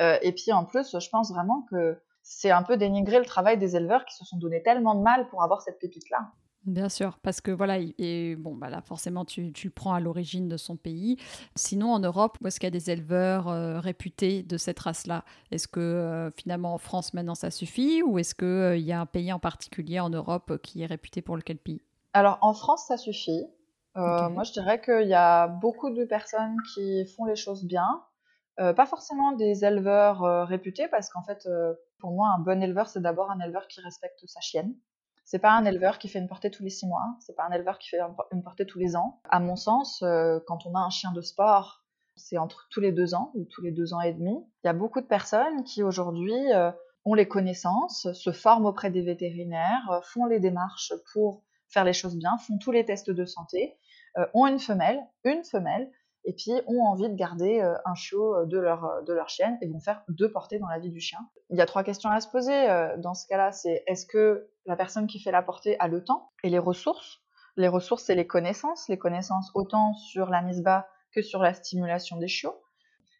Euh, et puis en plus, je pense vraiment que c'est un peu dénigrer le travail des éleveurs qui se sont donné tellement de mal pour avoir cette pépite-là. Bien sûr, parce que voilà, et bon, bah là, forcément, tu, tu le prends à l'origine de son pays. Sinon, en Europe, où est-ce qu'il y a des éleveurs euh, réputés de cette race-là? Est-ce que euh, finalement en France maintenant ça suffit? Ou est-ce qu'il y a un pays en particulier en Europe qui est réputé pour le kelpie Alors en France, ça suffit. Euh, moi, je dirais qu'il y a beaucoup de personnes qui font les choses bien. Euh, pas forcément des éleveurs euh, réputés, parce qu'en fait, pour moi, un bon éleveur, c'est d'abord un éleveur qui respecte sa chienne. C'est pas un éleveur qui fait une portée tous les six mois. C'est pas un éleveur qui fait une portée tous les ans. À mon sens, quand on a un chien de sport, c'est entre tous les deux ans ou tous les deux ans et demi. Il y a beaucoup de personnes qui aujourd'hui ont les connaissances, se forment auprès des vétérinaires, font les démarches pour faire les choses bien, font tous les tests de santé euh, ont une femelle, une femelle, et puis ont envie de garder euh, un chiot euh, de leur, de leur chienne et vont faire deux portées dans la vie du chien. Il y a trois questions à se poser dans ce cas-là, c'est est-ce que la personne qui fait la portée a le temps et les ressources? Les ressources, c'est les connaissances, les connaissances autant sur la mise bas que sur la stimulation des chiots.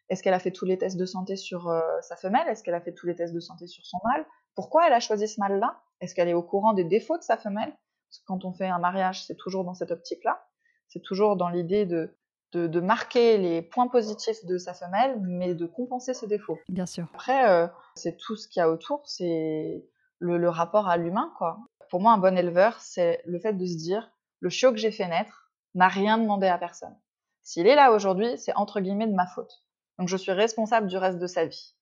Est-ce qu'elle a fait tous les tests de santé sur sa femelle? Est-ce qu'elle a fait tous les tests de santé sur son mâle? Pourquoi elle a choisi ce mâle-là? Est-ce qu'elle est au courant des défauts de sa femelle? Parce que quand on fait un mariage, c'est toujours dans cette optique-là. C'est toujours dans l'idée de, de, marquer les points positifs de sa femelle, mais de compenser ses défauts. Bien sûr. Après, euh, c'est tout ce qu'il y a autour, c'est le, rapport à l'humain, quoi. Pour moi, un bon éleveur, c'est le fait de se dire, le chiot que j'ai fait naître n'a rien demandé à personne. S'il est là aujourd'hui, c'est entre guillemets de ma faute. Donc je suis responsable du reste de sa vie.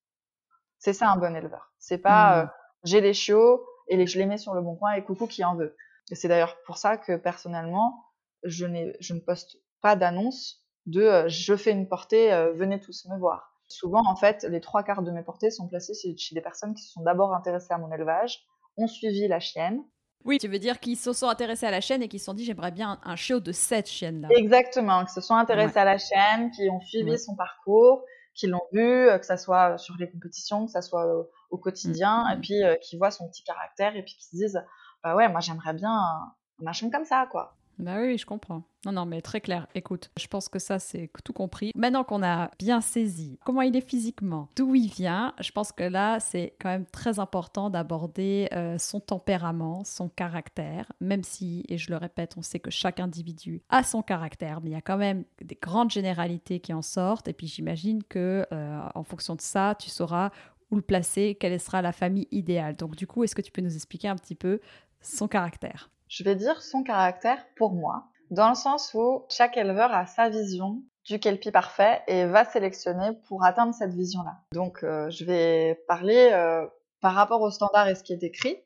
C'est ça un bon éleveur. C'est pas mmh. euh, j'ai les chiots et les, je les mets sur le bon coin et coucou qui en veut. Et c'est d'ailleurs pour ça que personnellement, je, je ne poste pas d'annonce de euh, je fais une portée, euh, venez tous me voir. Souvent, en fait, les trois quarts de mes portées sont placées chez des personnes qui se sont d'abord intéressées à mon élevage, ont suivi la chienne. Oui, tu veux dire qu'ils se sont intéressés à la chaîne et qu'ils se sont dit j'aimerais bien un, chiot de cette chienne-là. Exactement, qui se sont intéressés à la chaîne, qui ont suivi son parcours, qui l'ont vu, euh, que ça soit sur les compétitions, que ça soit au, quotidien, mmh. et puis qui voient son petit caractère et puis qui se disent bah ouais, moi j'aimerais bien un machin comme ça, quoi. Bah oui, je comprends. Non, non, mais très clair. Écoute, je pense que ça, c'est tout compris. Maintenant qu'on a bien saisi comment il est physiquement, d'où il vient, je pense que là, c'est quand même très important d'aborder euh, son tempérament, son caractère, même si, et je le répète, on sait que chaque individu a son caractère, mais il y a quand même des grandes généralités qui en sortent. Et puis j'imagine que euh, en fonction de ça, tu sauras où le placer, quelle sera la famille idéale. Donc du coup, est-ce que tu peux nous expliquer un petit peu son caractère? Je vais dire son caractère pour moi, dans le sens où chaque éleveur a sa vision du kelpie parfait et va sélectionner pour atteindre cette vision-là. Donc, euh, je vais parler euh, par rapport au standard et ce qui est écrit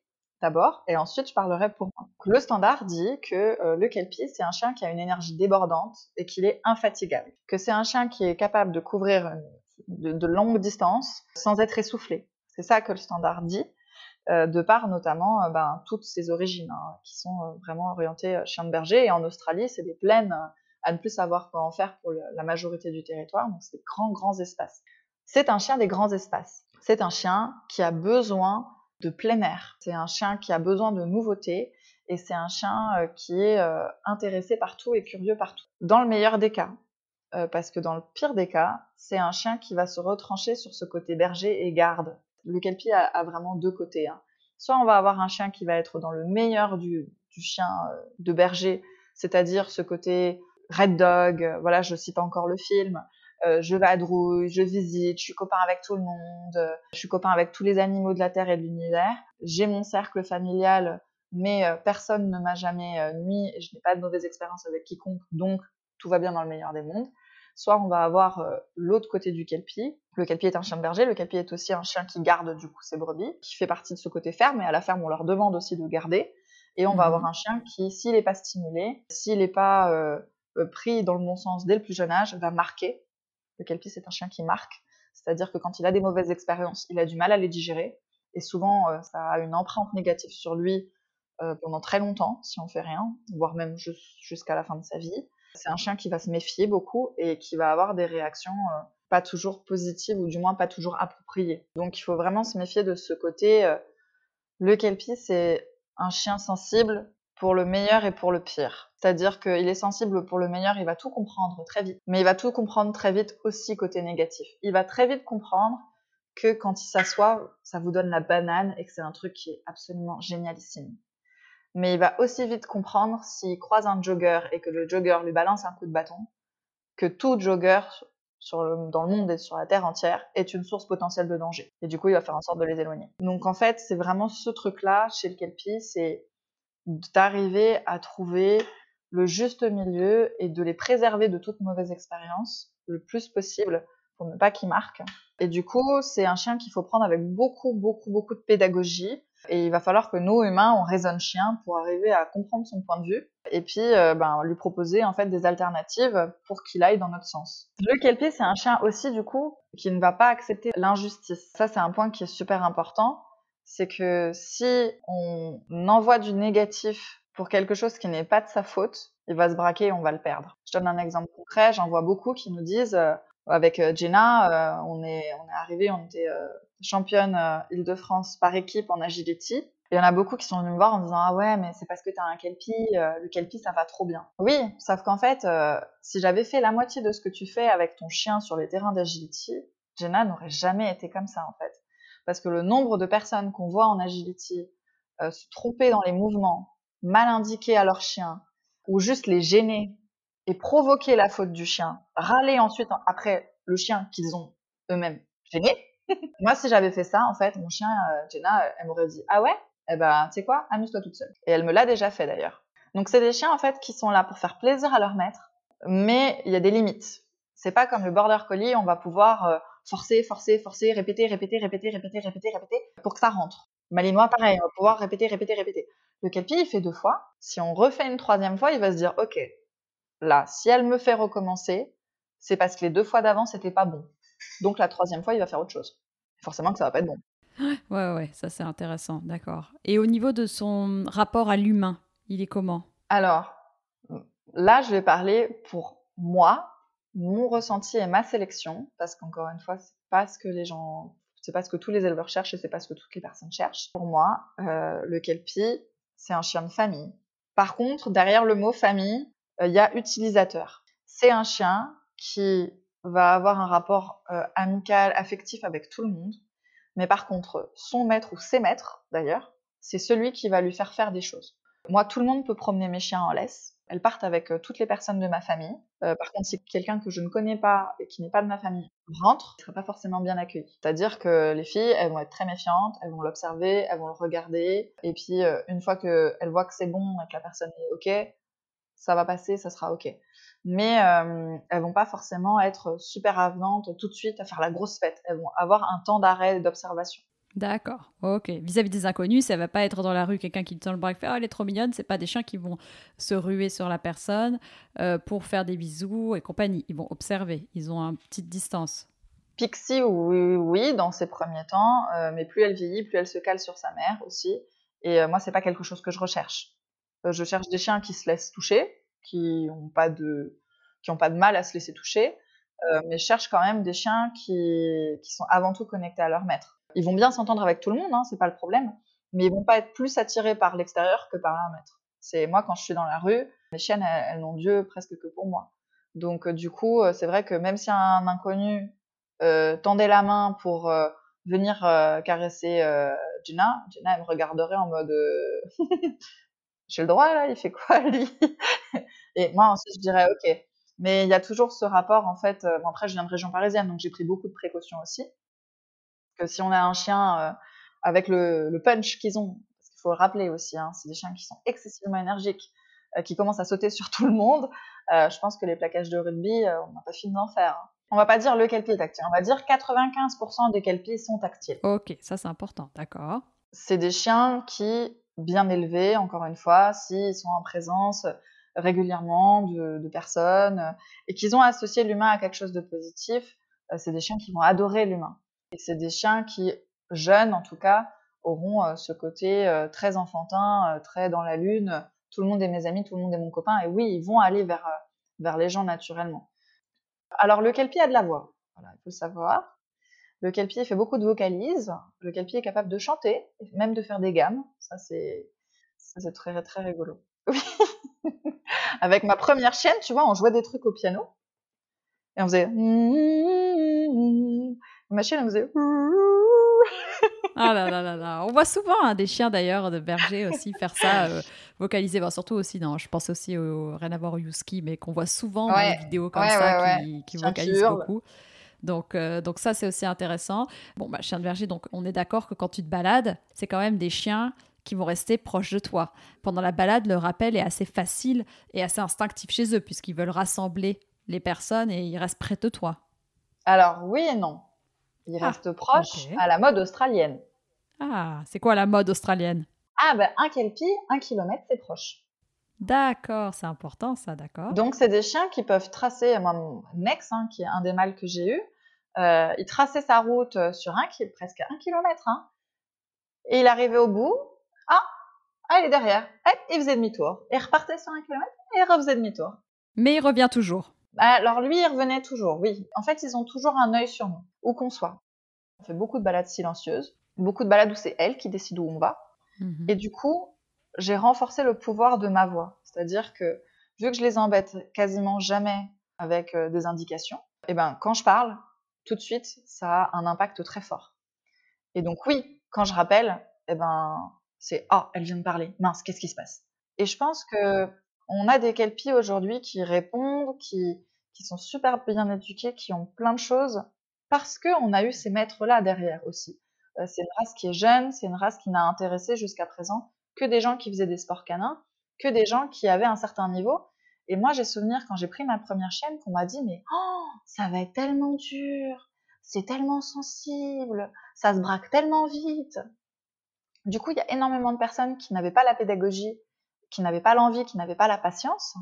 d'abord, et ensuite je parlerai pour moi. Le standard dit que euh, le kelpie, c'est un chien qui a une énergie débordante et qu'il est infatigable. Que c'est un chien qui est capable de couvrir de longues distances sans être essoufflé. C'est ça que le standard dit. Euh, de par notamment euh, ben, toutes ces origines hein, qui sont euh, vraiment orientées chien de berger. Et en Australie, c'est des plaines à ne plus savoir quoi en faire pour la majorité du territoire, donc c'est des grands, grands espaces. C'est un chien des grands espaces. C'est un chien qui a besoin de plein air. C'est un chien qui a besoin de nouveautés et c'est un chien qui est intéressé partout et curieux partout. Dans le meilleur des cas, parce que dans le pire des cas, c'est un chien qui va se retrancher sur ce côté berger et garde le kelpie a, vraiment deux côtés. Hein. Soit on va avoir un chien qui va être dans le meilleur du, chien euh, de berger, c'est-à-dire ce côté red dog, euh, voilà, je cite encore le film, euh, je vadrouille, je visite, je suis copain avec tout le monde, je suis copain avec tous les animaux de la Terre et de l'univers, j'ai mon cercle familial, mais personne ne m'a jamais nuit, et je n'ai pas de mauvaise expérience avec quiconque, donc tout va bien dans le meilleur des mondes soit on va avoir euh, l'autre côté du kelpie. Le kelpie est un chien de berger, le kelpie est aussi un chien qui garde du coup ses brebis, qui fait partie de ce côté ferme, et à la ferme on leur demande aussi de garder. Et on va avoir mhm. un chien qui, s'il n'est pas stimulé, s'il n'est pas euh, euh, pris dans le bon sens dès le plus jeune âge, va marquer. Le kelpie c'est un chien qui marque, c'est-à-dire que quand il a des mauvaises expériences, il a du mal à les digérer, et souvent ça a une empreinte négative sur lui pendant très longtemps si on fait rien, voire même jusqu'à la fin de sa vie. C'est un chien qui va se méfier beaucoup et qui va avoir des réactions euh, pas toujours positives ou du moins pas toujours appropriées. Donc il faut vraiment se méfier de ce côté. Euh, le kelpie, c'est un chien sensible pour le meilleur et pour le pire. C'est-à-dire qu'il est sensible pour le meilleur, il va tout comprendre très vite. Mais il va tout comprendre très vite aussi côté négatif. Il va très vite comprendre que quand il s'assoit, ça vous donne la banane et que c'est un truc qui est absolument génialissime mais il va aussi vite comprendre s'il croise un jogger et que le jogger lui balance un coup de bâton, que tout jogger dans le monde et sur la terre entière est une source potentielle de danger. Et du coup, il va faire en sorte de les éloigner. Donc en fait, c'est vraiment ce truc-là chez le Kelpie, c'est d'arriver à trouver le juste milieu et de les préserver de toute mauvaise expérience le plus possible pour ne pas qu'ils marquent. Et du coup, c'est un chien qu'il faut prendre avec beaucoup, beaucoup, beaucoup de pédagogie et il va falloir que nous, humains, on raisonne chien pour arriver à comprendre son point de vue et puis euh, ben, lui proposer en fait des alternatives pour qu'il aille dans notre sens. Le kelpie, c'est un chien aussi du coup qui ne va pas accepter l'injustice. Ça, c'est un point qui est super important. C'est que si on envoie du négatif pour quelque chose qui n'est pas de sa faute, il va se braquer et on va le perdre. Je donne un exemple concret. J'en vois beaucoup qui nous disent euh, avec euh, Jenna, est on est arrivé, on était championne euh, Île-de-France par équipe en agility. Il y en a beaucoup qui sont venus me voir en disant ah ouais mais c'est parce que tu as un kelpie, euh, le kelpie ça va trop bien. Oui, sauf qu'en fait euh, si j'avais fait la moitié de ce que tu fais avec ton chien sur les terrains d'agility, Jenna n'aurait jamais été comme ça en fait. Parce que le nombre de personnes qu'on voit en agility se tromper dans les mouvements, mal indiquer à leur chien, ou juste les gêner et provoquer la faute du chien, râler ensuite après le chien qu'ils ont eux-mêmes gêné, <laughs> Moi, si j'avais fait ça, en fait, mon chien, euh, Jenna, elle m'aurait dit Ah ouais? Eh ben, tu sais quoi, amuse-toi toute seule. Et elle me l'a déjà fait d'ailleurs. Donc c'est des chiens en fait qui sont là pour faire plaisir à leur maître, mais il y a des limites. C'est pas comme le border collie, on va pouvoir euh, forcer, forcer, forcer, répéter, répéter, répéter, répéter, répéter, répéter pour que ça rentre. Malinois, pareil, on va pouvoir répéter, répéter, répéter. Le kelpie, il fait deux fois. Si on refait une troisième fois, il va se dire, ok, là, si elle me fait recommencer, c'est parce que les deux fois d'avant, c'était pas bon. Donc la troisième fois, il va faire autre chose. Forcément que ça va pas être bon. Ouais, ouais, ça c'est intéressant, d'accord. Et au niveau de son rapport à l'humain, il est comment? Alors, là, je vais parler pour moi, mon ressenti et ma sélection, parce qu'encore une fois, c'est pas ce que les gens, c'est pas ce que tous les éleveurs cherchent et c'est pas ce que toutes les personnes cherchent. Pour moi, euh, le kelpie, c'est un chien de famille. Par contre, derrière le mot famille, euh, il y a utilisateur. C'est un chien qui va avoir un rapport euh, amical, affectif avec tout le monde. Mais par contre, son maître ou ses maîtres, d'ailleurs, c'est celui qui va lui faire faire des choses. Moi, tout le monde peut promener mes chiens en laisse. Elles partent avec euh, toutes les personnes de ma famille. Euh, par contre, si quelqu'un que je ne connais pas et qui n'est pas de ma famille rentre, il ne sera pas forcément bien accueilli. C'est-à-dire que les filles, elles vont être très méfiantes, elles vont l'observer, elles vont le regarder. Et puis, une fois qu'elles voient que c'est bon et que la personne est OK, ça va passer, ça sera OK mais euh, elles vont pas forcément être super avenantes tout de suite à faire la grosse fête. Elles vont avoir un temps d'arrêt et d'observation. D'accord, ok. Vis-à-vis des inconnus, ça va pas être dans la rue quelqu'un qui te tend le bras et fait oh, elle est trop mignonne. C'est pas des chiens qui vont se ruer sur la personne euh, pour faire des bisous et compagnie. Ils vont observer. Ils ont une petite distance. Pixie, oui, oui, dans ses premiers temps, euh, mais plus elle vieillit, plus elle se cale sur sa mère aussi. Et euh, moi, c'est pas quelque chose que je recherche. Je cherche des chiens qui se laissent toucher, qui n'ont pas de qui pas de mal à se laisser toucher, euh, mais cherchent quand même des chiens qui, sont avant tout connectés à leur maître. Ils vont bien s'entendre avec tout le monde, hein, c'est pas le problème, mais ils vont pas être plus attirés par l'extérieur que par leur maître. C'est moi quand je suis dans la rue, mes chiennes elles, n'ont Dieu presque que pour moi. Donc euh, du coup, euh, c'est vrai que même si un inconnu euh, tendait la main pour euh, venir euh, caresser Gina, Gina elle me regarderait en mode <laughs> j'ai le droit là, il fait quoi <laughs> lui? Et moi ensuite je dirais ok. Mais il y a toujours ce rapport en fait. Euh, bon, après je viens de région parisienne, donc j'ai pris beaucoup de précautions aussi. Que si on a un chien euh, avec le, le punch qu'ils ont, parce qu'il faut le rappeler aussi, hein, c'est des chiens qui sont excessivement énergiques, euh, qui commencent à sauter sur tout le monde. je pense que les plaquages de rugby, on n'a pas fini d'en faire. Hein. On va pas dire le kelpie est tactile, on va dire 95% des kelpies sont tactiles. Ok, ça c'est important, d'accord. C'est des chiens qui bien élevés, encore une fois, s'ils sont en présence régulièrement de, personnes euh, et qu'ils ont associé l'humain à quelque chose de positif, euh, c'est des chiens qui vont adorer l'humain. Et c'est des chiens qui, jeunes en tout cas, auront euh, ce côté très enfantin, très dans la lune. Tout le monde est mes amis, tout le monde est mon copain. Et oui, ils vont aller vers, vers les gens naturellement. Alors, le kelpie a de la voix? Voilà, il faut le savoir. Le kelpie fait beaucoup de vocalises. Le kelpie est capable de chanter, même de faire des gammes. Ça, c'est, ça, c'est très, très rigolo. Oui. <laughs> Avec ma première chienne, tu vois, on jouait des trucs au piano. Et on faisait. Ma chienne, elle faisait. Ah là là là là. On voit souvent hein, des chiens d'ailleurs, de berger aussi faire ça, euh, vocaliser. surtout aussi, non, je pense aussi au rien à voir au Yuski, mais qu'on voit souvent dans les vidéos comme ça qui, qui vocalisent beaucoup. Donc, euh, donc ça, c'est aussi intéressant. Bon, bah, chien de berger, donc on est d'accord que quand tu te balades, c'est quand même des chiens qui vont rester proches de toi. Pendant la balade, le rappel est assez facile et assez instinctif chez eux, puisqu'ils veulent rassembler les personnes et ils restent près de toi. Alors, oui et non. Ils ah, restent proches à la mode australienne. Ah, c'est quoi la mode australienne? Ah, ben un kelpie, un kilomètre, c'est proche. D'accord, c'est important ça, d'accord. Donc, c'est des chiens qui peuvent tracer, moi, mon Nex, hein, qui est un des mâles que j'ai eu, euh, il traçait sa route euh, sur un, qui est presque un kilomètre, hein, et il arrivait au bout, ah, ah, il est derrière. il faisait demi-tour. Et repartait sur un kilomètre et il refaisait demi-tour. Mais il revient toujours. Bah, alors lui, il revenait toujours, oui. En fait, ils ont toujours un œil sur nous, où qu'on soit. On fait beaucoup de balades silencieuses, beaucoup de balades où c'est elle qui décide où on va. Mhm. Et du coup, j'ai renforcé le pouvoir de ma voix. C'est-à-dire que, vu que je les embête quasiment jamais avec euh, des indications, et eh ben, quand je parle, tout de suite, ça a un impact très fort. Et donc oui, quand je rappelle, eh ben, c'est ah, elle vient de parler. Mince, qu'est-ce qui se passe? Et je pense que on a des kelpies aujourd'hui qui répondent, qui sont super bien éduqués, qui ont plein de choses parce que on a eu ces maîtres là derrière aussi. Euh, c'est une race qui est jeune, c'est une race qui n'a intéressé jusqu'à présent que des gens qui faisaient des sports canins, que des gens qui avaient un certain niveau. Et moi, j'ai souvenir quand j'ai pris ma première chienne qu'on m'a dit mais oh, ça va être tellement dur, c'est tellement sensible, ça se braque tellement vite. Du coup, il y a énormément de personnes qui n'avaient pas la pédagogie, qui n'avaient pas l'envie, qui n'avaient pas la patience,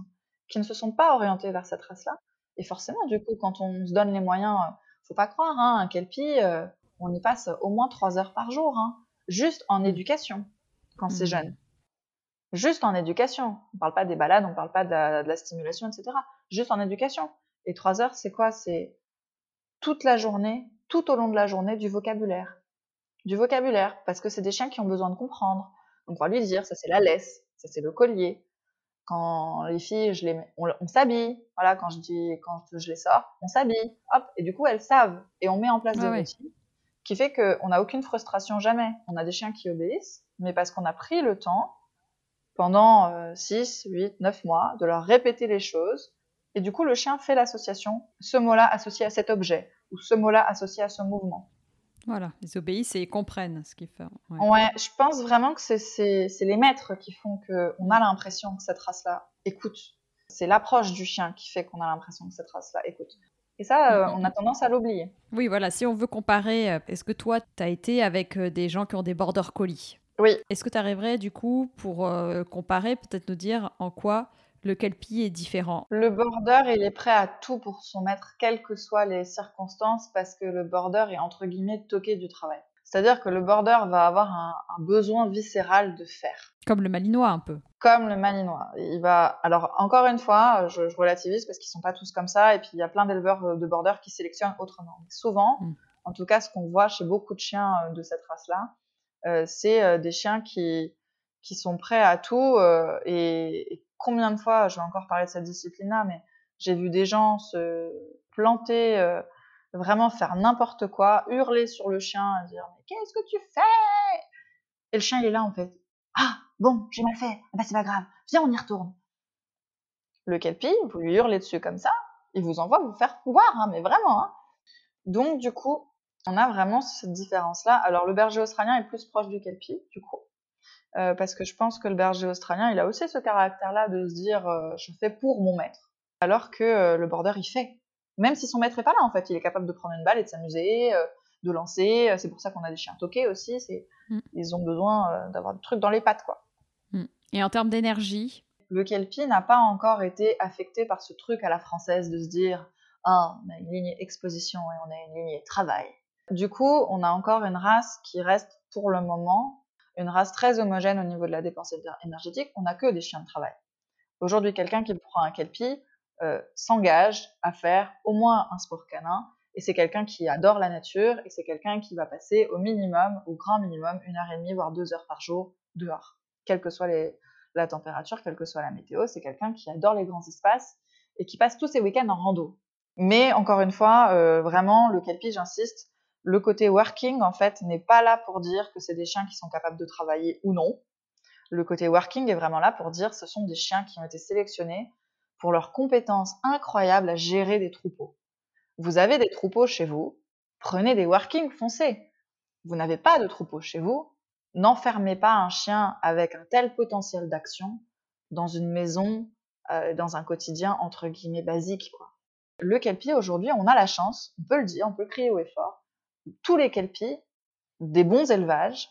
qui ne se sont pas orientées vers cette race-là. Et forcément, du coup, quand on se donne les moyens, euh, faut pas croire, hein, un kelpie, euh, on y passe au moins trois heures par jour, hein, juste en éducation, quand c'est jeune. Juste en éducation. On parle pas des balades, on parle pas de la, stimulation, etc. Juste en éducation. Et trois heures, c'est quoi? C'est toute la journée, tout au long de la journée, du vocabulaire. Du vocabulaire, parce que c'est des chiens qui ont besoin de comprendre. Donc on va lui dire, ça c'est la laisse, ça c'est le collier, quand les filles, je les on, s'habille. Voilà, quand je dis, quand je les sors, on s'habille. Hop, et du coup, elles savent. Et on met en place des routines qui fait qu'on n'a aucune frustration jamais. On a des chiens qui obéissent, mais parce qu'on a pris le temps pendant 6, 8, 9 mois de leur répéter les choses. Et du coup, le chien fait l'association, ce mot-là associé à cet objet, ou ce mot-là associé à ce mouvement. Voilà, ils obéissent et ils comprennent ce qu'ils font. Ouais. je pense vraiment que c'est les maîtres qui font qu'on a l'impression que cette race-là écoute. C'est l'approche du chien qui fait qu'on a l'impression que cette race-là écoute. Et ça, euh, on a tendance à l'oublier. Oui, voilà, si on veut comparer, euh, est-ce que toi, tu as été avec euh, des gens qui ont des border collies? Oui. Est-ce que tu arriverais, du coup, pour comparer, peut-être nous dire en quoi le kelpie est différent? Le border, il est prêt à tout pour son maître, quelles que soient les circonstances, parce que le border est entre guillemets toqué du travail. C'est-à-dire que le border va avoir un, besoin viscéral de faire. Comme le malinois un peu. Comme le malinois. Il va. Alors encore une fois, je, relativise parce qu'ils sont pas tous comme ça, et puis il y a plein d'éleveurs de border qui sélectionnent autrement. souvent, mm. en tout cas, ce qu'on voit chez beaucoup de chiens euh, de cette race-là, euh, c'est euh, des chiens qui qui sont prêts à tout et, combien de fois, je vais encore parler de cette discipline-là, mais j'ai vu des gens se planter, euh, vraiment faire n'importe quoi, hurler sur le chien, dire mais qu'est-ce que tu fais? Et le chien il est là en fait. Ah bon, j'ai mal fait. Ah bah c'est pas grave. Viens, on y retourne. Le kelpie, vous lui hurlez dessus comme ça, il vous envoie vous faire voir, hein, mais vraiment. Hein. Donc du coup, on a vraiment cette différence-là. Alors le berger australien est plus proche du kelpie, du coup. Euh, parce que je pense que le berger australien, il a aussi ce caractère-là de se dire euh, je fais pour mon maître, alors que euh, le border, il fait. Même si son maître est pas là, en fait, il est capable de prendre une balle et de s'amuser, de lancer. C'est pour ça qu'on a des chiens toqués aussi. C'est, mm. ils ont besoin d'avoir des trucs dans les pattes, quoi. Et en termes d'énergie, le kelpie n'a pas encore été affecté par ce truc à la française de se dire ah, on a une lignée exposition et on a une lignée travail. Du coup, on a encore une race qui reste pour le moment une race très homogène au niveau de la dépense énergétique, on n'a que des chiens de travail. Aujourd'hui, quelqu'un qui prend un kelpie euh, s'engage à faire au moins un sport canin, et c'est quelqu'un qui adore la nature, et c'est quelqu'un qui va passer au minimum, au grand minimum, une heure et demie, voire deux heures par jour dehors, quelle que soit la température, quelle que soit la météo. C'est quelqu'un qui adore les grands espaces et qui passe tous ses week-ends en rando. Mais encore une fois, euh, vraiment, le kelpie, j'insiste, le côté working, en fait, n'est pas là pour dire que c'est des chiens qui sont capables de travailler ou non. Le côté working est vraiment là pour dire que ce sont des chiens qui ont été sélectionnés pour leurs compétences incroyables à gérer des troupeaux. Vous avez des troupeaux chez vous, prenez des working, foncez. Vous n'avez pas de troupeau chez vous, n'enfermez pas un chien avec un tel potentiel d'action dans une maison, euh, dans un quotidien entre guillemets basique. Quoi. Le kelpie, aujourd'hui, on a la chance, on peut le dire, on peut le crier haut et fort, tous les kelpies, des bons élevages,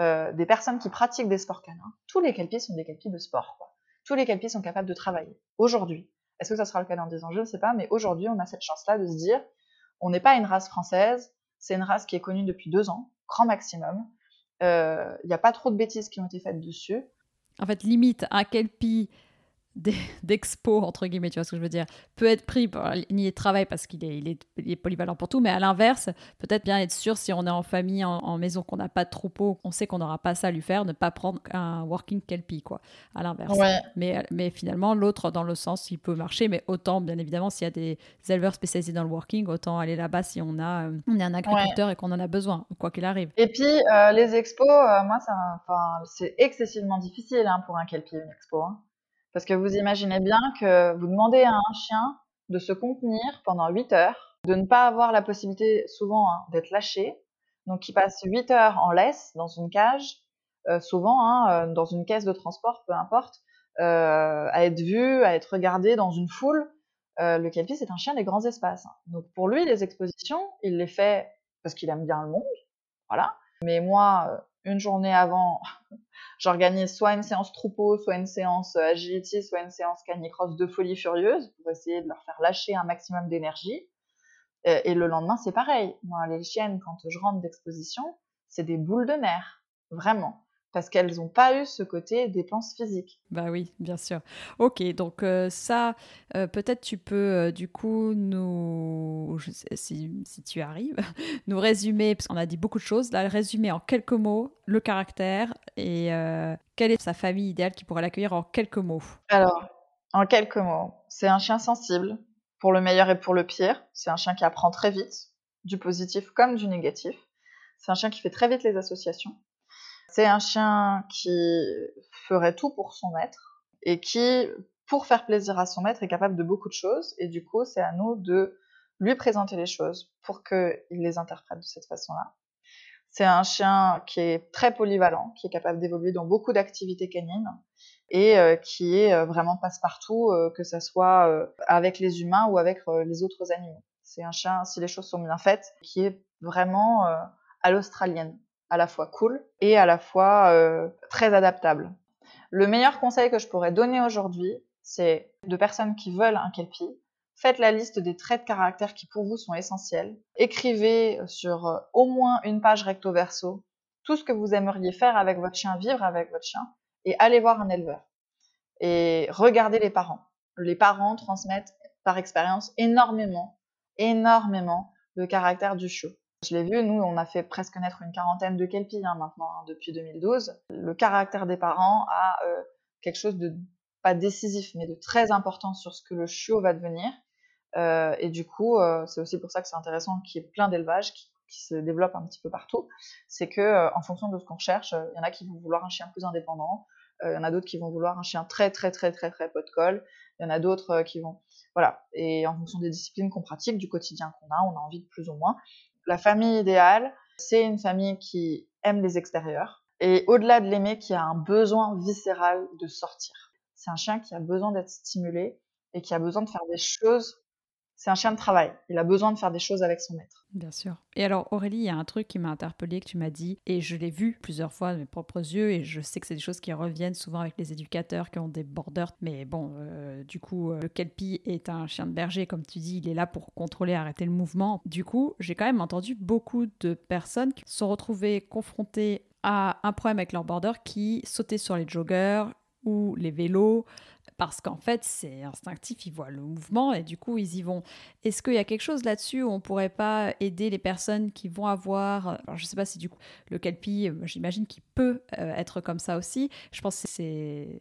euh, des personnes qui pratiquent des sports canins, tous les kelpies sont des kelpies de sport. Tous les kelpies sont capables de travailler. Aujourd'hui, est-ce que ça sera le cas dans 10 ans? Je ne sais pas, mais aujourd'hui, on a cette chance-là de se dire, on n'est pas une race française, c'est une race qui est connue depuis deux ans, grand maximum. Euh, il n'y a pas trop de bêtises qui ont été faites dessus. En fait, limite, un kelpie <laughs> d'expo, entre guillemets, tu vois ce que je veux dire, peut être pris par lignée de travail parce qu'il est, il est, polyvalent pour tout, mais à l'inverse, peut-être bien être sûr si on est en famille, en, maison, qu'on n'a pas de troupeau, on sait qu'on n'aura pas ça à lui faire, ne pas prendre un working kelpie, quoi, à l'inverse. Mais, mais finalement, l'autre, dans le sens, il peut marcher, mais autant, bien évidemment, s'il y a des éleveurs spécialisés dans le working, autant aller là-bas si on, a, euh, on est un agriculteur et qu'on en a besoin, quoi qu'il arrive. Et puis, euh, les expos, euh, moi, ça, c'est excessivement difficile hein, pour un kelpie, une expo. Hein. Parce que vous imaginez bien que vous demandez à un chien de se contenir pendant 8 heures, de ne pas avoir la possibilité souvent hein, d'être lâché, Donc, ils passent 8 heures en laisse dans une cage, euh, souvent hein, dans une caisse de transport, peu importe, à être vu, à être regardé dans une foule. le kelpie, c'est un chien des grands espaces. Donc, pour lui, les expositions, il les fait parce qu'il aime bien le monde, voilà. Mais moi, une journée avant, j'organise soit une séance troupeau, soit une séance euh, agility, soit une séance canicross de folie furieuse pour essayer de leur faire lâcher un maximum d'énergie. Et le lendemain, c'est pareil. Moi, les chiennes, quand je rentre d'exposition, c'est des boules de nerfs. Vraiment parce qu'elles n'ont pas eu ce côté dépense physique. Bah oui, bien sûr. Ok, donc euh, ça, euh, peut-être tu peux euh, du coup nous, si, si, tu arrives, <laughs> nous résumer, parce qu'on a dit beaucoup de choses, là, résumer en quelques mots le caractère et quelle est sa famille idéale qui pourrait l'accueillir en quelques mots. Alors, en quelques mots, c'est un chien sensible, pour le meilleur et pour le pire. C'est un chien qui apprend très vite, du positif comme du négatif. C'est un chien qui fait très vite les associations. C'est un chien qui ferait tout pour son maître et qui, pour faire plaisir à son maître, est capable de beaucoup de choses. Et du coup, c'est à nous de lui présenter les choses pour qu'il les interprète de cette façon-là. C'est un chien qui est très polyvalent, qui est capable d'évoluer dans beaucoup d'activités canines et euh, qui est euh, vraiment passe-partout, euh, que ce soit avec les humains ou avec les autres animaux. C'est un chien, si les choses sont bien faites, qui est vraiment à l'australienne à la fois cool et à la fois euh, très adaptable. Le meilleur conseil que je pourrais donner aujourd'hui, c'est de personnes qui veulent un kelpie, faites la liste des traits de caractère qui pour vous sont essentiels. Écrivez sur euh, au moins une page recto verso tout ce que vous aimeriez faire avec votre chien, vivre avec votre chien, et allez voir un éleveur. Et regardez les parents. Les parents transmettent par expérience énormément, énormément le caractère du chiot. Je l'ai vu, nous, on a fait presque naître une quarantaine de kelpies hein, maintenant, hein, depuis 2012. Le caractère des parents a euh, quelque chose de pas décisif, mais de très important sur ce que le chiot va devenir. Euh, et du coup, euh, c'est aussi pour ça que c'est intéressant qu'il y ait plein d'élevages qui, se développent un petit peu partout. C'est que, en fonction de ce qu'on cherche, il y en a qui vont vouloir un chien plus indépendant, il y en a d'autres qui vont vouloir un chien très très très très très pot de colle, il y en a d'autres qui vont voilà. Et en fonction des disciplines qu'on pratique, du quotidien qu'on a, on a envie de plus ou moins. La famille idéale, c'est une famille qui aime les extérieurs et au-delà de l'aimer, qui a un besoin viscéral de sortir. C'est un chien qui a besoin d'être stimulé et qui a besoin de faire des choses c'est un chien de travail. Il a besoin de faire des choses avec son maître. Bien sûr. Et alors, Aurélie, il y a un truc qui m'a interpellée, que tu m'as dit, et je l'ai vu plusieurs fois de mes propres yeux, et je sais que c'est des choses qui reviennent souvent avec les éducateurs qui ont des borders. Mais bon, euh, du coup, euh, le Kelpie est un chien de berger, comme tu dis, il est là pour contrôler, arrêter le mouvement. Du coup, j'ai quand même entendu beaucoup de personnes qui se sont retrouvées confrontées à un problème avec leur border qui sautaient sur les joggers ou les vélos parce qu'en fait, c'est instinctif, ils voient le mouvement et du coup, ils y vont. Est-ce qu'il y a quelque chose là-dessus où on pourrait pas aider les personnes qui vont avoir, alors je sais pas si du coup le kelpie, euh, j'imagine qu'il peut euh, être comme ça aussi. Je pense que c'est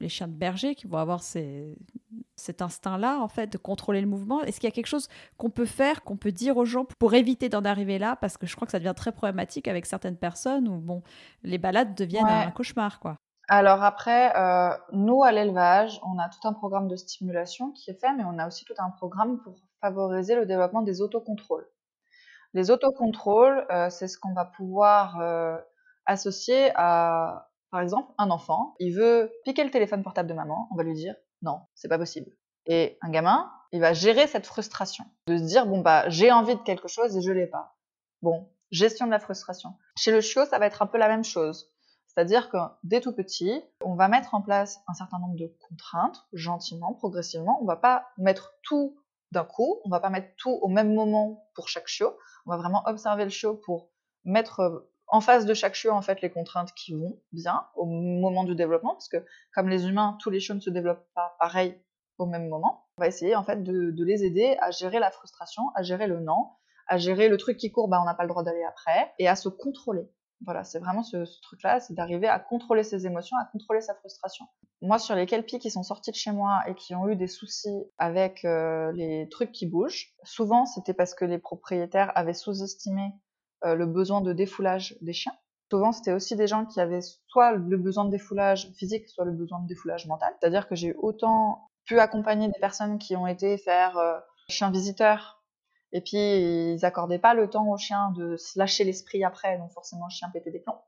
les chiens de berger qui vont avoir cet instinct-là, en fait, de contrôler le mouvement. Est-ce qu'il y a quelque chose qu'on peut faire, qu'on peut dire aux gens pour éviter d'en arriver là? Parce que je crois que ça devient très problématique avec certaines personnes où, bon, les balades deviennent un cauchemar, quoi. Alors après, euh, nous, à l'élevage, on a tout un programme de stimulation qui est fait, mais on a aussi tout un programme pour favoriser le développement des autocontrôles. Les autocontrôles, euh, c'est ce qu'on va pouvoir euh, associer à, par exemple, un enfant. Il veut piquer le téléphone portable de maman, on va lui dire non, c'est pas possible. Et un gamin, il va gérer cette frustration, de se dire bon bah j'ai envie de quelque chose et je l'ai pas. Bon, gestion de la frustration. Chez le chiot, ça va être un peu la même chose. C'est-à-dire que dès tout petit, on va mettre en place un certain nombre de contraintes, gentiment, progressivement. On va pas mettre tout d'un coup, on va pas mettre tout au même moment pour chaque chiot. On va vraiment observer le chiot pour mettre euh, en face de chaque chiot en fait les contraintes qui vont bien au moment du développement, parce que comme les humains, tous les chiots ne se développent pas pareil au même moment. On va essayer en fait de, de les aider à gérer la frustration, à gérer le non, à gérer le truc qui court, bah on n'a pas le droit d'aller après, et à se contrôler. Voilà, c'est vraiment ce, truc-là, c'est d'arriver à contrôler ses émotions, à contrôler sa frustration. Moi, sur les kelpies qui sont sortis de chez moi et qui ont eu des soucis avec euh, les trucs qui bougent, souvent c'était parce que les propriétaires avaient sous-estimé euh, le besoin de défoulage des chiens. Souvent, c'était aussi des gens qui avaient soit le besoin de défoulage physique, soit le besoin de défoulage mental. C'est-à-dire que j'ai autant pu accompagner des personnes qui ont été faire euh, chien visiteur Et puis, ils accordaient pas le temps au chien de se lâcher l'esprit après, donc forcément, le chien pétait des plombs.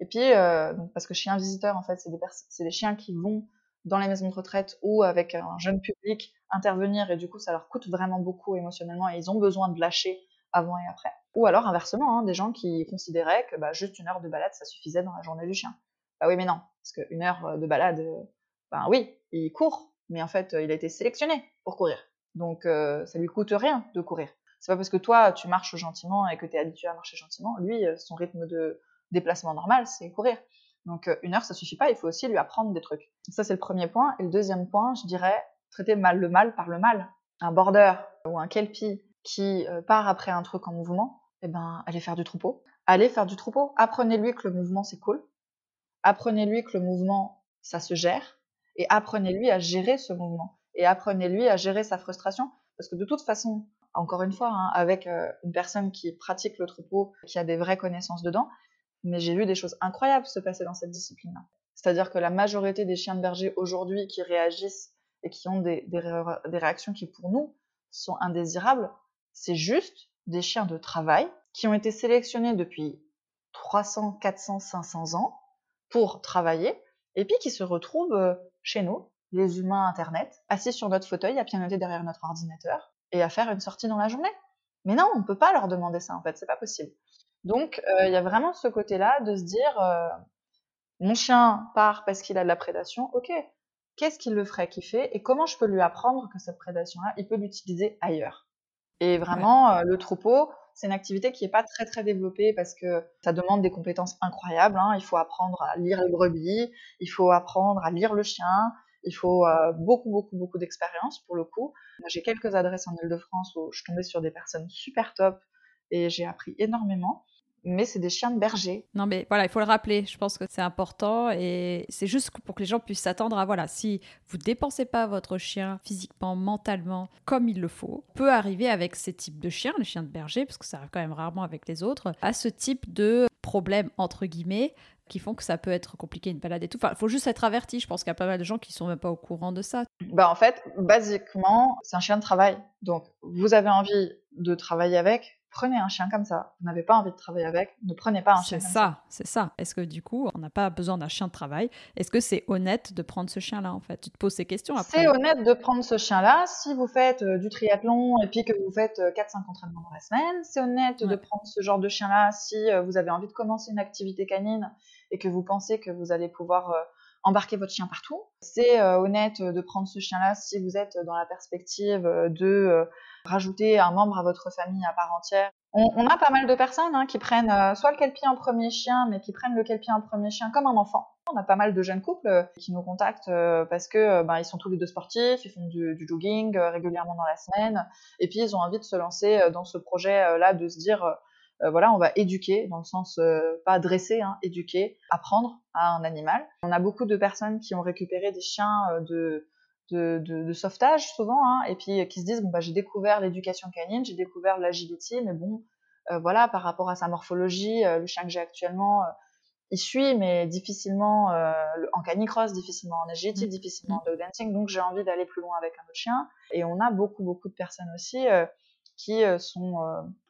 Et puis, euh, parce que chien visiteur, en fait, c'est des, chiens qui vont dans les maisons de retraite ou avec un jeune public intervenir et du coup, ça leur coûte vraiment beaucoup émotionnellement et ils ont besoin de lâcher avant et après. Ou alors, inversement, hein, des gens qui considéraient que bah, juste une heure de balade, ça suffisait dans la journée du chien. Bah oui, mais non, parce qu'une heure de balade, ben oui, il court, mais en fait, il a été sélectionné pour courir. Donc, euh, ça lui coûte rien de courir. C'est pas parce que toi, tu marches gentiment et que tu es habitué à marcher gentiment. Lui, euh, son rythme de déplacement normal, c'est courir. Donc, euh, une heure, ça suffit pas. Il faut aussi lui apprendre des trucs. Ça, c'est le premier point. Et le deuxième point, je dirais, traiter mal le mal par le mal. Un border ou un kelpie qui part après un truc en mouvement, eh ben, allez faire du troupeau. Allez faire du troupeau. Apprenez-lui que le mouvement, c'est cool. Apprenez-lui que le mouvement, ça se gère. Et apprenez-lui à gérer ce mouvement et apprenez-lui à gérer sa frustration. Parce que de toute façon, encore une fois, hein, avec euh, une personne qui pratique le troupeau, qui a des vraies connaissances dedans, mais j'ai vu des choses incroyables se passer dans cette discipline-là. C'est-à-dire que la majorité des chiens de berger aujourd'hui qui réagissent et qui ont des, des, réactions qui pour nous sont indésirables, c'est juste des chiens de travail qui ont été sélectionnés depuis 300, 400, 500 ans pour travailler et puis qui se retrouvent euh, chez nous les humains Internet, assis sur notre fauteuil, à pianoter derrière notre ordinateur et à faire une sortie dans la journée. Mais non, on ne peut pas leur demander ça en fait, c'est pas possible. Donc euh, il y a vraiment ce côté-là de se dire euh, mon chien part parce qu'il a de la prédation, ok, qu'est-ce qui le ferait kiffer et comment je peux lui apprendre que cette prédation-là, il peut l'utiliser ailleurs? Et vraiment, euh, le troupeau, c'est une activité qui n'est pas très très développée parce que ça demande des compétences incroyables. Hein. Il faut apprendre à lire les brebis, il faut apprendre à lire le chien, il faut euh, beaucoup, beaucoup, beaucoup d'expérience pour le coup. J'ai quelques adresses en Ile-de-France où je tombais sur des personnes super top et j'ai appris énormément. Mais c'est des chiens de berger. Non, mais voilà, il faut le rappeler. Je pense que c'est important et c'est juste pour que les gens puissent s'attendre à voilà, si vous dépensez pas votre chien physiquement, mentalement, comme il le faut, peut arriver avec ces types de chiens, les chiens de berger, parce que ça arrive quand même rarement avec les autres, à ce type de problème entre guillemets qui font que ça peut être compliqué une balade et tout. Enfin, il faut juste être averti. Je pense qu'il y a pas mal de gens qui sont même pas au courant de ça. Bah en fait, basiquement, c'est un chien de travail. Donc, vous avez envie de travailler avec, prenez un chien comme ça. Vous n'avez pas envie de travailler avec, ne prenez pas un chien comme ça. C'est ça, c'est ça. Est-ce que du coup, on n'a pas besoin d'un chien de travail? Est-ce que c'est honnête de prendre ce chien-là en fait? Tu te poses ces questions après. C'est honnête de prendre ce chien-là si vous faites euh, du triathlon et puis que vous faites 4-5 euh, entraînements dans la semaine. C'est honnête de prendre ce genre de chien-là si euh, vous avez envie de commencer une activité canine et que vous pensez que vous allez pouvoir embarquer votre chien partout. C'est honnête de prendre ce chien-là si vous êtes dans la perspective de rajouter un membre à votre famille à part entière. On, a pas mal de personnes hein, qui prennent euh, soit le kelpie en premier chien, mais qui prennent le kelpie en premier chien comme un enfant. On a pas mal de jeunes couples euh, qui nous contactent euh, parce que ben, ils sont tous les deux sportifs, ils font du jogging régulièrement dans la semaine, et puis ils ont envie de se lancer dans ce projet-là, de se dire voilà, on va éduquer, dans le sens pas dresser, hein, éduquer, apprendre à un animal. On a beaucoup de personnes qui ont récupéré des chiens de de, de, sauvetage souvent, hein, et puis euh, qui se disent bon bah j'ai découvert l'éducation canine, j'ai découvert l'agility, mais bon euh, voilà par rapport à sa morphologie, euh, le chien que j'ai actuellement, il suit mais difficilement en canicross, difficilement en agility, mmh. difficilement en dog dancing, donc j'ai envie d'aller plus loin avec un autre chien. Et on a beaucoup beaucoup de personnes aussi qui sont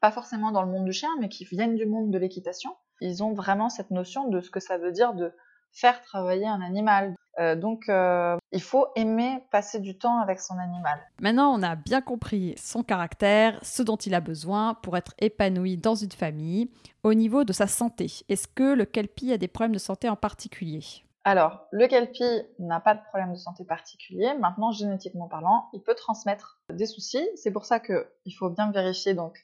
pas forcément dans le monde du chien, mais qui viennent du monde de l'équitation. Ils ont vraiment cette notion de ce que ça veut dire de faire travailler un animal. Euh, donc, euh, il faut aimer passer du temps avec son animal. Maintenant, on a bien compris son caractère, ce dont il a besoin pour être épanoui dans une famille. Au niveau de sa santé, est-ce que le kelpie a des problèmes de santé en particulier? Alors, le kelpie n'a pas de problème de santé particulier. Maintenant, génétiquement parlant, il peut transmettre des soucis. C'est pour ça qu'il faut bien vérifier donc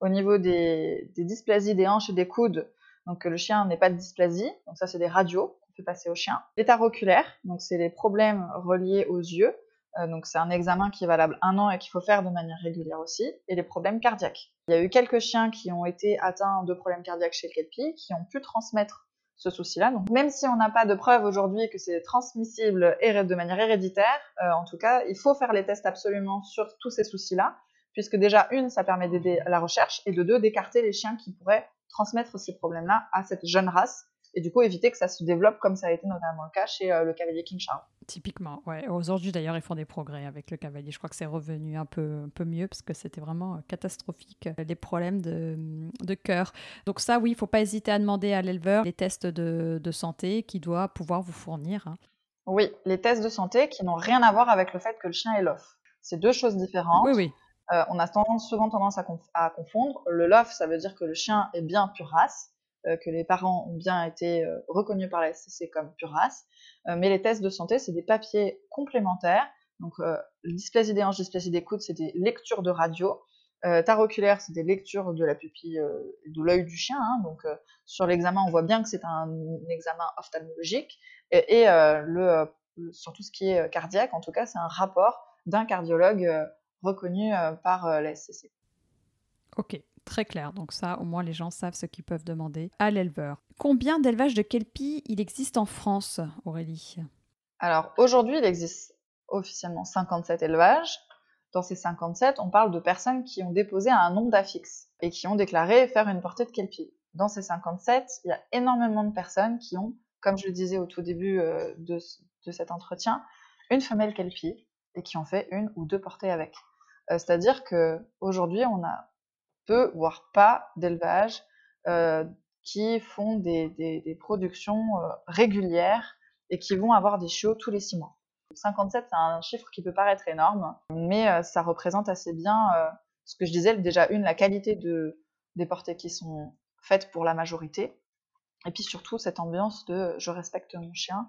au niveau des, dysplasies des hanches et des coudes, donc que le chien n'ait pas de dysplasie. Donc ça, c'est des radios passer au chien. L'état oculaire, donc c'est les problèmes reliés aux yeux. Euh, donc c'est un examen qui est valable un an et qu'il faut faire de manière régulière aussi. Et les problèmes cardiaques. Il y a eu quelques chiens qui ont été atteints de problèmes cardiaques chez le kelpie, qui ont pu transmettre ce souci-là. Donc même si on n'a pas de preuve aujourd'hui que c'est transmissible de manière héréditaire, euh, en tout cas, il faut faire les tests absolument sur tous ces soucis-là, puisque déjà une, ça permet d'aider la recherche, et de deux, d'écarter les chiens qui pourraient transmettre ces problèmes-là à cette jeune race et du coup éviter que ça se développe comme ça a été notamment le cas chez le cavalier King Charles. Typiquement, ouais. Aujourd'hui d'ailleurs ils font des progrès avec le cavalier. Je crois que c'est revenu un peu, un peu mieux parce que c'était vraiment catastrophique les problèmes de, de cœur. Donc ça oui, il faut pas hésiter à demander à l'éleveur les tests de, de santé qu'il doit pouvoir vous fournir. Hein. Oui, les tests de santé qui n'ont rien à voir avec le fait que le chien est l'off. C'est deux choses différentes. Oui, oui. Euh, on a tendance, souvent tendance à, confondre. Le LOF, ça veut dire que le chien est bien pure race, euh, que les parents ont bien été euh, reconnus par la SCC comme pure race. mais les tests de santé, c'est des papiers complémentaires. Donc, dysplasie des hanches, dysplasie des coudes, c'est des lectures de radio. taroculaire, c'est des lectures de la pupille de l'œil du chien. Hein. donc, sur l'examen, on voit bien que c'est un, examen ophtalmologique. Et, le, sur tout ce qui est cardiaque, en tout cas, c'est un rapport d'un cardiologue reconnu euh, par euh, la SCC. Ok, très clair. Donc ça, au moins, les gens savent ce qu'ils peuvent demander à l'éleveur. Combien d'élevages de kelpie il existe en France, Aurélie? Alors aujourd'hui, il existe officiellement 57 élevages. Dans ces 57, on parle de personnes qui ont déposé un nombre d'affixes et qui ont déclaré faire une portée de kelpie. Dans ces 57, il y a énormément de personnes qui ont, comme je le disais au tout début euh, de, cet entretien, une femelle kelpie et qui ont fait une ou deux portées avec. Euh, c'est-à-dire qu'aujourd'hui, on a peu, voire pas d'élevage euh, qui font des, productions euh, régulières et qui vont avoir des chiots tous les six mois. 57, c'est un chiffre qui peut paraître énorme, mais ça représente assez bien ce que je disais, déjà une, la qualité de, des portées qui sont faites pour la majorité, et puis surtout cette ambiance de je respecte mon chien,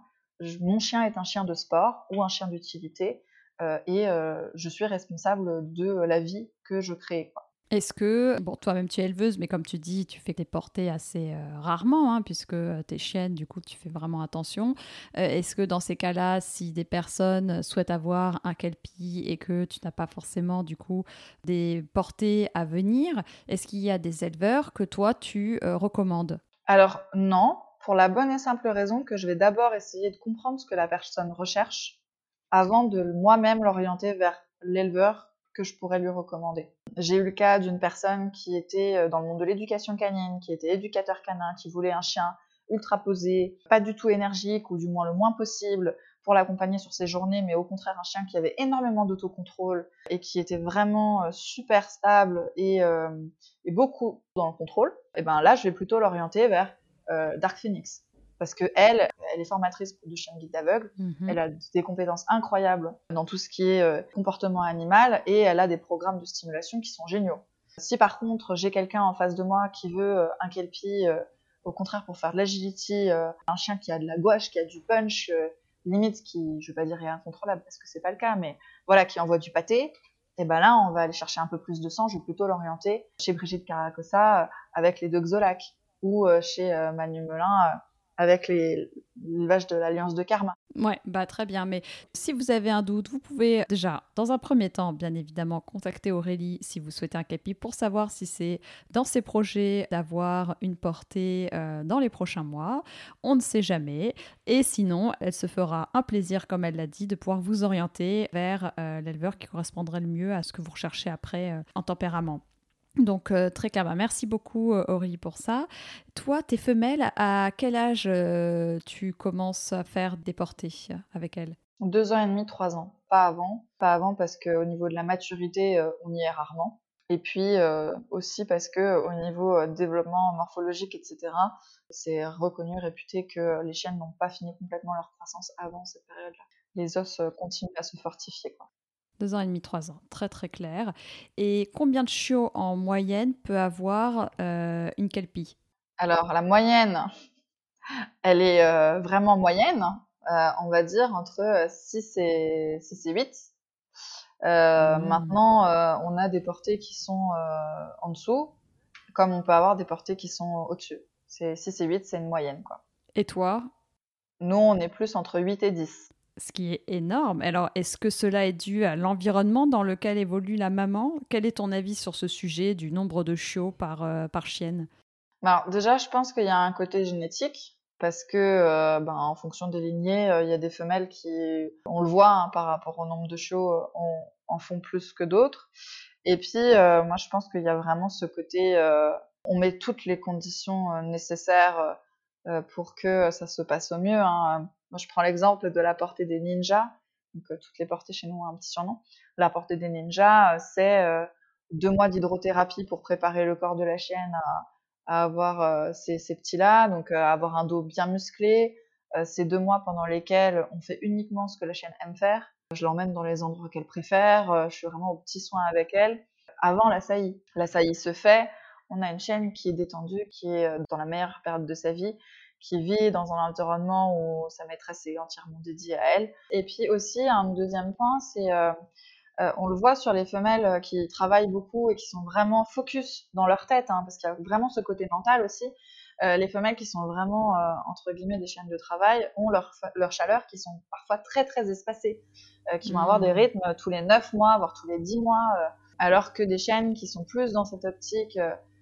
mon chien est un chien de sport ou un chien d'utilité, euh, et euh, je suis responsable de la vie que je crée. Est-ce que, bon, toi-même tu es éleveuse, mais comme tu dis, tu fais tes portées assez euh, rarement, hein, puisque tes chiennes, du coup, tu fais vraiment attention. Est-ce que dans ces cas-là, si des personnes souhaitent avoir un kelpie et que tu n'as pas forcément, du coup, des portées à venir, est-ce qu'il y a des éleveurs que toi, tu recommandes? Alors, non, pour la bonne et simple raison que je vais d'abord essayer de comprendre ce que la personne recherche avant de moi-même l'orienter vers l'éleveur que je pourrais lui recommander. J'ai eu le cas d'une personne qui était euh, dans le monde de l'éducation canine, qui était éducateur canin, qui voulait un chien ultra posé, pas du tout énergique ou du moins le moins possible pour l'accompagner sur ses journées, mais au contraire un chien qui avait énormément d'autocontrôle et qui était vraiment euh, super stable et, euh, et, beaucoup dans le contrôle. Et ben là, je vais plutôt l'orienter vers Dark Phoenix parce que elle, elle est formatrice de chien guide aveugle. Mhm. Elle a des compétences incroyables dans tout ce qui est euh, comportement animal et elle a des programmes de stimulation qui sont géniaux. Si par contre j'ai quelqu'un en face de moi qui veut euh, un kelpie, euh, au contraire pour faire de l'agility, un chien qui a de la gouache, qui a du punch, limite qui, je vais pas dire rien incontrôlable parce que c'est pas le cas, mais voilà, qui envoie du pâté, et ben là on va aller chercher un peu plus de sang. Je vais plutôt l'orienter chez Brigitte Caracossa avec les deux Xolac ou chez Manu Melin avec vaches de l'Alliance de Karma. Ouais, bah très bien. Mais si vous avez un doute, vous pouvez déjà, dans un premier temps, bien évidemment, contacter Aurélie si vous souhaitez un capi pour savoir si c'est dans ses projets d'avoir une portée euh, dans les prochains mois. On ne sait jamais. Et sinon, elle se fera un plaisir, comme elle l'a dit, de pouvoir vous orienter vers euh, l'éleveur qui correspondrait le mieux à ce que vous recherchez après euh, en tempérament. Donc euh, très clair, bah, merci beaucoup euh, Aurélie pour ça. Toi, tes femelles, à quel âge euh, tu commences à faire des portées avec elles Deux ans et demi, trois ans. Pas avant. Pas avant parce qu'au niveau de la maturité, on y est rarement. Et puis aussi parce que au niveau développement morphologique, etc., c'est reconnu, réputé que les chiennes n'ont pas fini complètement leur croissance avant cette période-là. Les os continuent à se fortifier. Quoi. Deux ans et demi, trois ans, très très clair. Et combien de chiots en moyenne peut avoir euh, une kelpie Alors la moyenne, elle est euh, vraiment moyenne, euh, on va dire entre 6 et, 6 et 8. Mmh. Maintenant, on a des portées qui sont en dessous, comme on peut avoir des portées qui sont au-dessus. C'est 6 et 8, c'est une moyenne. Quoi. Et toi? Nous, on est plus entre 8 et 10 ce qui est énorme. Alors, est-ce que cela est dû à l'environnement dans lequel évolue la maman? Quel est ton avis sur ce sujet du nombre de chiots par, euh, par chienne? Alors, déjà, je pense qu'il y a un côté génétique. Parce que, euh, ben, en fonction des lignées, euh, il y a des femelles qui, on le voit hein, par rapport au nombre de chiots, en font plus que d'autres. Et puis, moi, je pense qu'il y a vraiment ce côté, on met toutes les conditions nécessaires pour que ça se passe au mieux. Hein. Moi, je prends l'exemple de la portée des ninjas. Donc, toutes les portées chez nous ont un petit surnom. La portée des ninjas, c'est deux mois d'hydrothérapie pour préparer le corps de la chienne à, avoir ces, ces petits-là, donc avoir un dos bien musclé. c'est deux mois pendant lesquels on fait uniquement ce que la chienne aime faire. Je l'emmène dans les endroits qu'elle préfère. je suis vraiment au petit soin avec elle. Avant la saillie, la saillie se fait. On a une chienne qui est détendue, qui est dans la meilleure période de sa vie, qui vit dans un environnement où sa maîtresse est entièrement dédiée à elle. Et puis aussi, un deuxième point, c'est euh, euh, on le voit sur les femelles euh, qui travaillent beaucoup et qui sont vraiment focus dans leur tête, hein, parce qu'il y a vraiment ce côté mental aussi. les femelles qui sont vraiment, entre guillemets, des chaînes de travail ont leur, leur chaleur qui sont parfois très très espacées, qui vont avoir des mmh. rythmes tous les 9 mois, voire tous les 10 mois, alors que des chaînes qui sont plus dans cette optique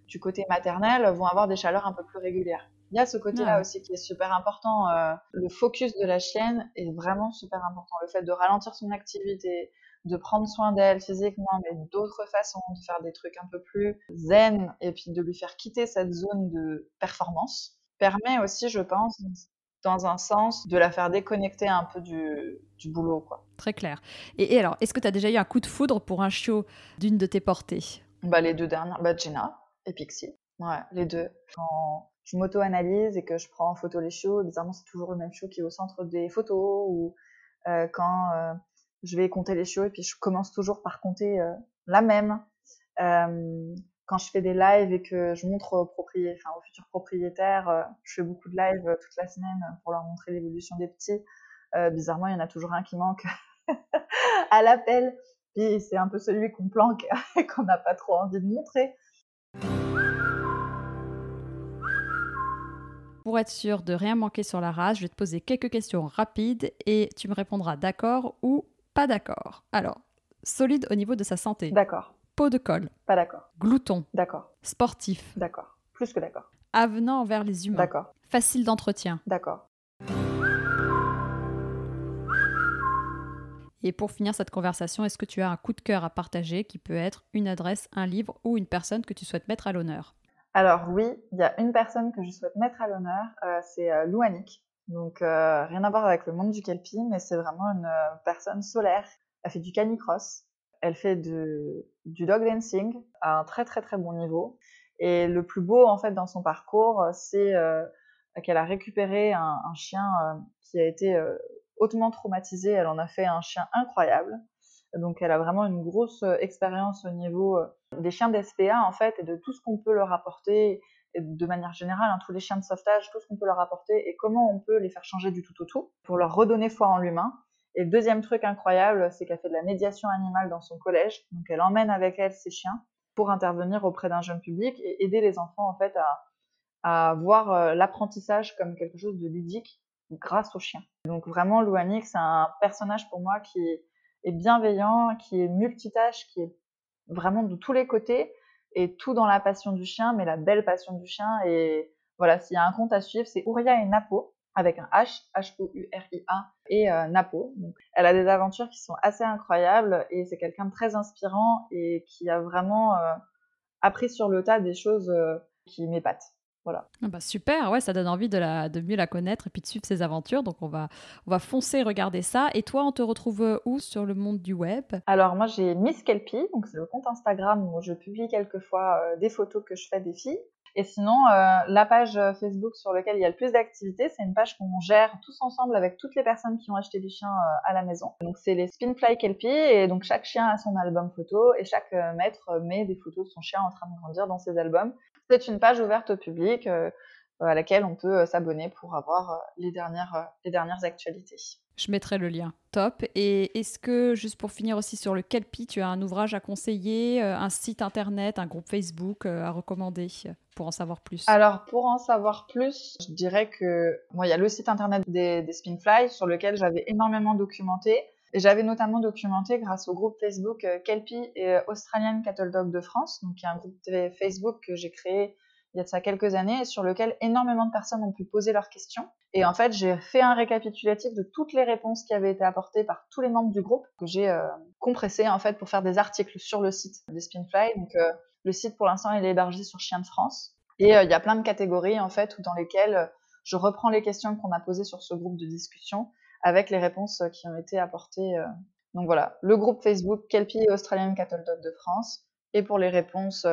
du côté maternel vont avoir des chaleurs un peu plus régulières. Il y a ce côté-là ah aussi qui est super important. Euh, le focus de la chienne est vraiment super important. Le fait de ralentir son activité, de prendre soin d'elle physiquement, mais d'autres façons, de faire des trucs un peu plus zen, et puis de lui faire quitter cette zone de performance, permet aussi, je pense, dans un sens, de la faire déconnecter un peu du, du boulot. Quoi. Très clair. Et, alors, est-ce que tu as déjà eu un coup de foudre pour un chiot d'une de tes portées? Bah, Les deux dernières, bah, Jenna et Pixie. Ouais, les deux. Quand je m'auto-analyse et que je prends en photo les chiots, bizarrement, c'est toujours le même chiot qui est au centre des photos. Ou euh, quand euh, je vais compter les chiots et puis je commence toujours par compter euh, la même. quand je fais des lives et que je montre aux, propriétaires, enfin, aux futurs propriétaires, je fais beaucoup de lives toute la semaine pour leur montrer l'évolution des petits. bizarrement, il y en a toujours un qui manque <laughs> à l'appel. Puis c'est un peu celui qu'on planque et <laughs> qu'on n'a pas trop envie de montrer. Pour être sûr de rien manquer sur la race, je vais te poser quelques questions rapides et tu me répondras d'accord ou pas d'accord. Alors, solide au niveau de sa santé. D'accord. Peau de colle. Pas d'accord. Glouton. D'accord. Sportif. D'accord. Plus que d'accord. Avenant envers les humains. D'accord. Facile d'entretien. D'accord. Et pour finir cette conversation, est-ce que tu as un coup de cœur à partager qui peut être une adresse, un livre ou une personne que tu souhaites mettre à l'honneur? Alors oui, il y a une personne que je souhaite mettre à l'honneur, euh, c'est euh. Donc euh, rien à voir avec le monde du kelpie, mais c'est vraiment une personne solaire. Elle fait du canicross, elle fait du dog dancing à un très très très bon niveau. Et le plus beau en fait dans son parcours, c'est qu'elle a récupéré un, un chien qui a été hautement traumatisé. Elle en a fait un chien incroyable. Donc elle a vraiment une grosse expérience au niveau des chiens d'SPA en fait et de tout ce qu'on peut leur apporter de manière générale hein, tous les chiens de sauvetage, tout ce qu'on peut leur apporter et comment on peut les faire changer du tout au tout pour leur redonner foi en l'humain. Et le deuxième truc incroyable, c'est qu'elle fait de la médiation animale dans son collège. Donc elle emmène avec elle ses chiens pour intervenir auprès d'un jeune public et aider les enfants en fait à, voir l'apprentissage comme quelque chose de ludique grâce aux chiens. Donc vraiment, Louanik, c'est un personnage pour moi qui est bienveillant, qui est multitâche, qui est vraiment de tous les côtés et tout dans la passion du chien, mais la belle passion du chien. Et voilà, s'il y a un compte à suivre, c'est Ouria et Napo avec un H, H-O-U-R-I-A, et euh, Napo. Elle a des aventures qui sont assez incroyables et c'est quelqu'un de très inspirant et qui a vraiment euh, appris sur le tas des choses euh, qui m'épatent. Voilà. Ah bah super, ouais, ça donne envie de, la, de mieux la connaître et puis de suivre ses aventures. Donc on va, on va foncer regarder ça. Et toi, on te retrouve où sur le monde du web? Alors moi j'ai Miss Kelpie, donc c'est le compte Instagram où je publie quelquefois euh, des photos que je fais des filles. Et sinon, euh, la page Facebook sur laquelle il y a le plus d'activités, c'est une page qu'on gère tous ensemble avec toutes les personnes qui ont acheté des chiens euh, à la maison. Donc c'est les Spinfly Kelpie et donc chaque chien a son album photo et chaque maître met des photos de son chien en train de grandir dans ses albums. C'est une page ouverte au public euh, à laquelle on peut euh, s'abonner pour avoir euh, les dernières, les dernières actualités. Je mettrai le lien. Top. Et est-ce que, juste pour finir aussi sur le Kelpie, tu as un ouvrage à conseiller, un site internet, un groupe Facebook à recommander pour en savoir plus? Alors, pour en savoir plus, je dirais que moi, il y a le site internet des, des Spinfly sur lequel j'avais énormément documenté. Et j'avais notamment documenté grâce au groupe Facebook euh, Kelpie et euh, Australian Cattle Dog de France, donc il y a un groupe Facebook que j'ai créé il y a de ça quelques années, sur lequel énormément de personnes ont pu poser leurs questions. Et en fait, j'ai fait un récapitulatif de toutes les réponses qui avaient été apportées par tous les membres du groupe, que j'ai euh, compressé en fait pour faire des articles sur le site des Spinfly. Donc le site pour l'instant il est hébergé sur Chien de France. Et il y a plein de catégories en fait dans lesquelles je reprends les questions qu'on a posées sur ce groupe de discussion avec les réponses qui ont été apportées. Donc voilà, le groupe Facebook Kelpie Australian Cattle Dog de France. Et pour les réponses,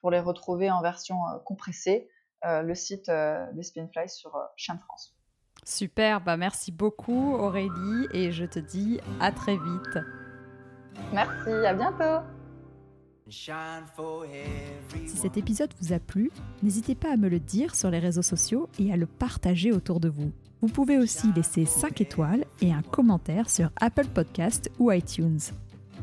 pour les retrouver en version compressée, le site des Spinfly sur Chien de France. Super, bah merci beaucoup Aurélie et je te dis à très vite. Merci, à bientôt. Si cet épisode vous a plu, n'hésitez pas à me le dire sur les réseaux sociaux et à le partager autour de vous. Vous pouvez aussi laisser 5 étoiles et un commentaire sur Apple Podcast ou iTunes.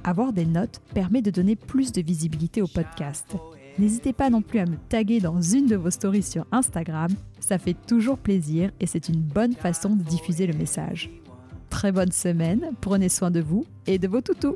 Avoir des notes permet de donner plus de visibilité au podcast. N'hésitez pas non plus à me taguer dans une de vos stories sur Instagram, ça fait toujours plaisir et c'est une bonne façon de diffuser le message. Très bonne semaine, prenez soin de vous et de vos toutous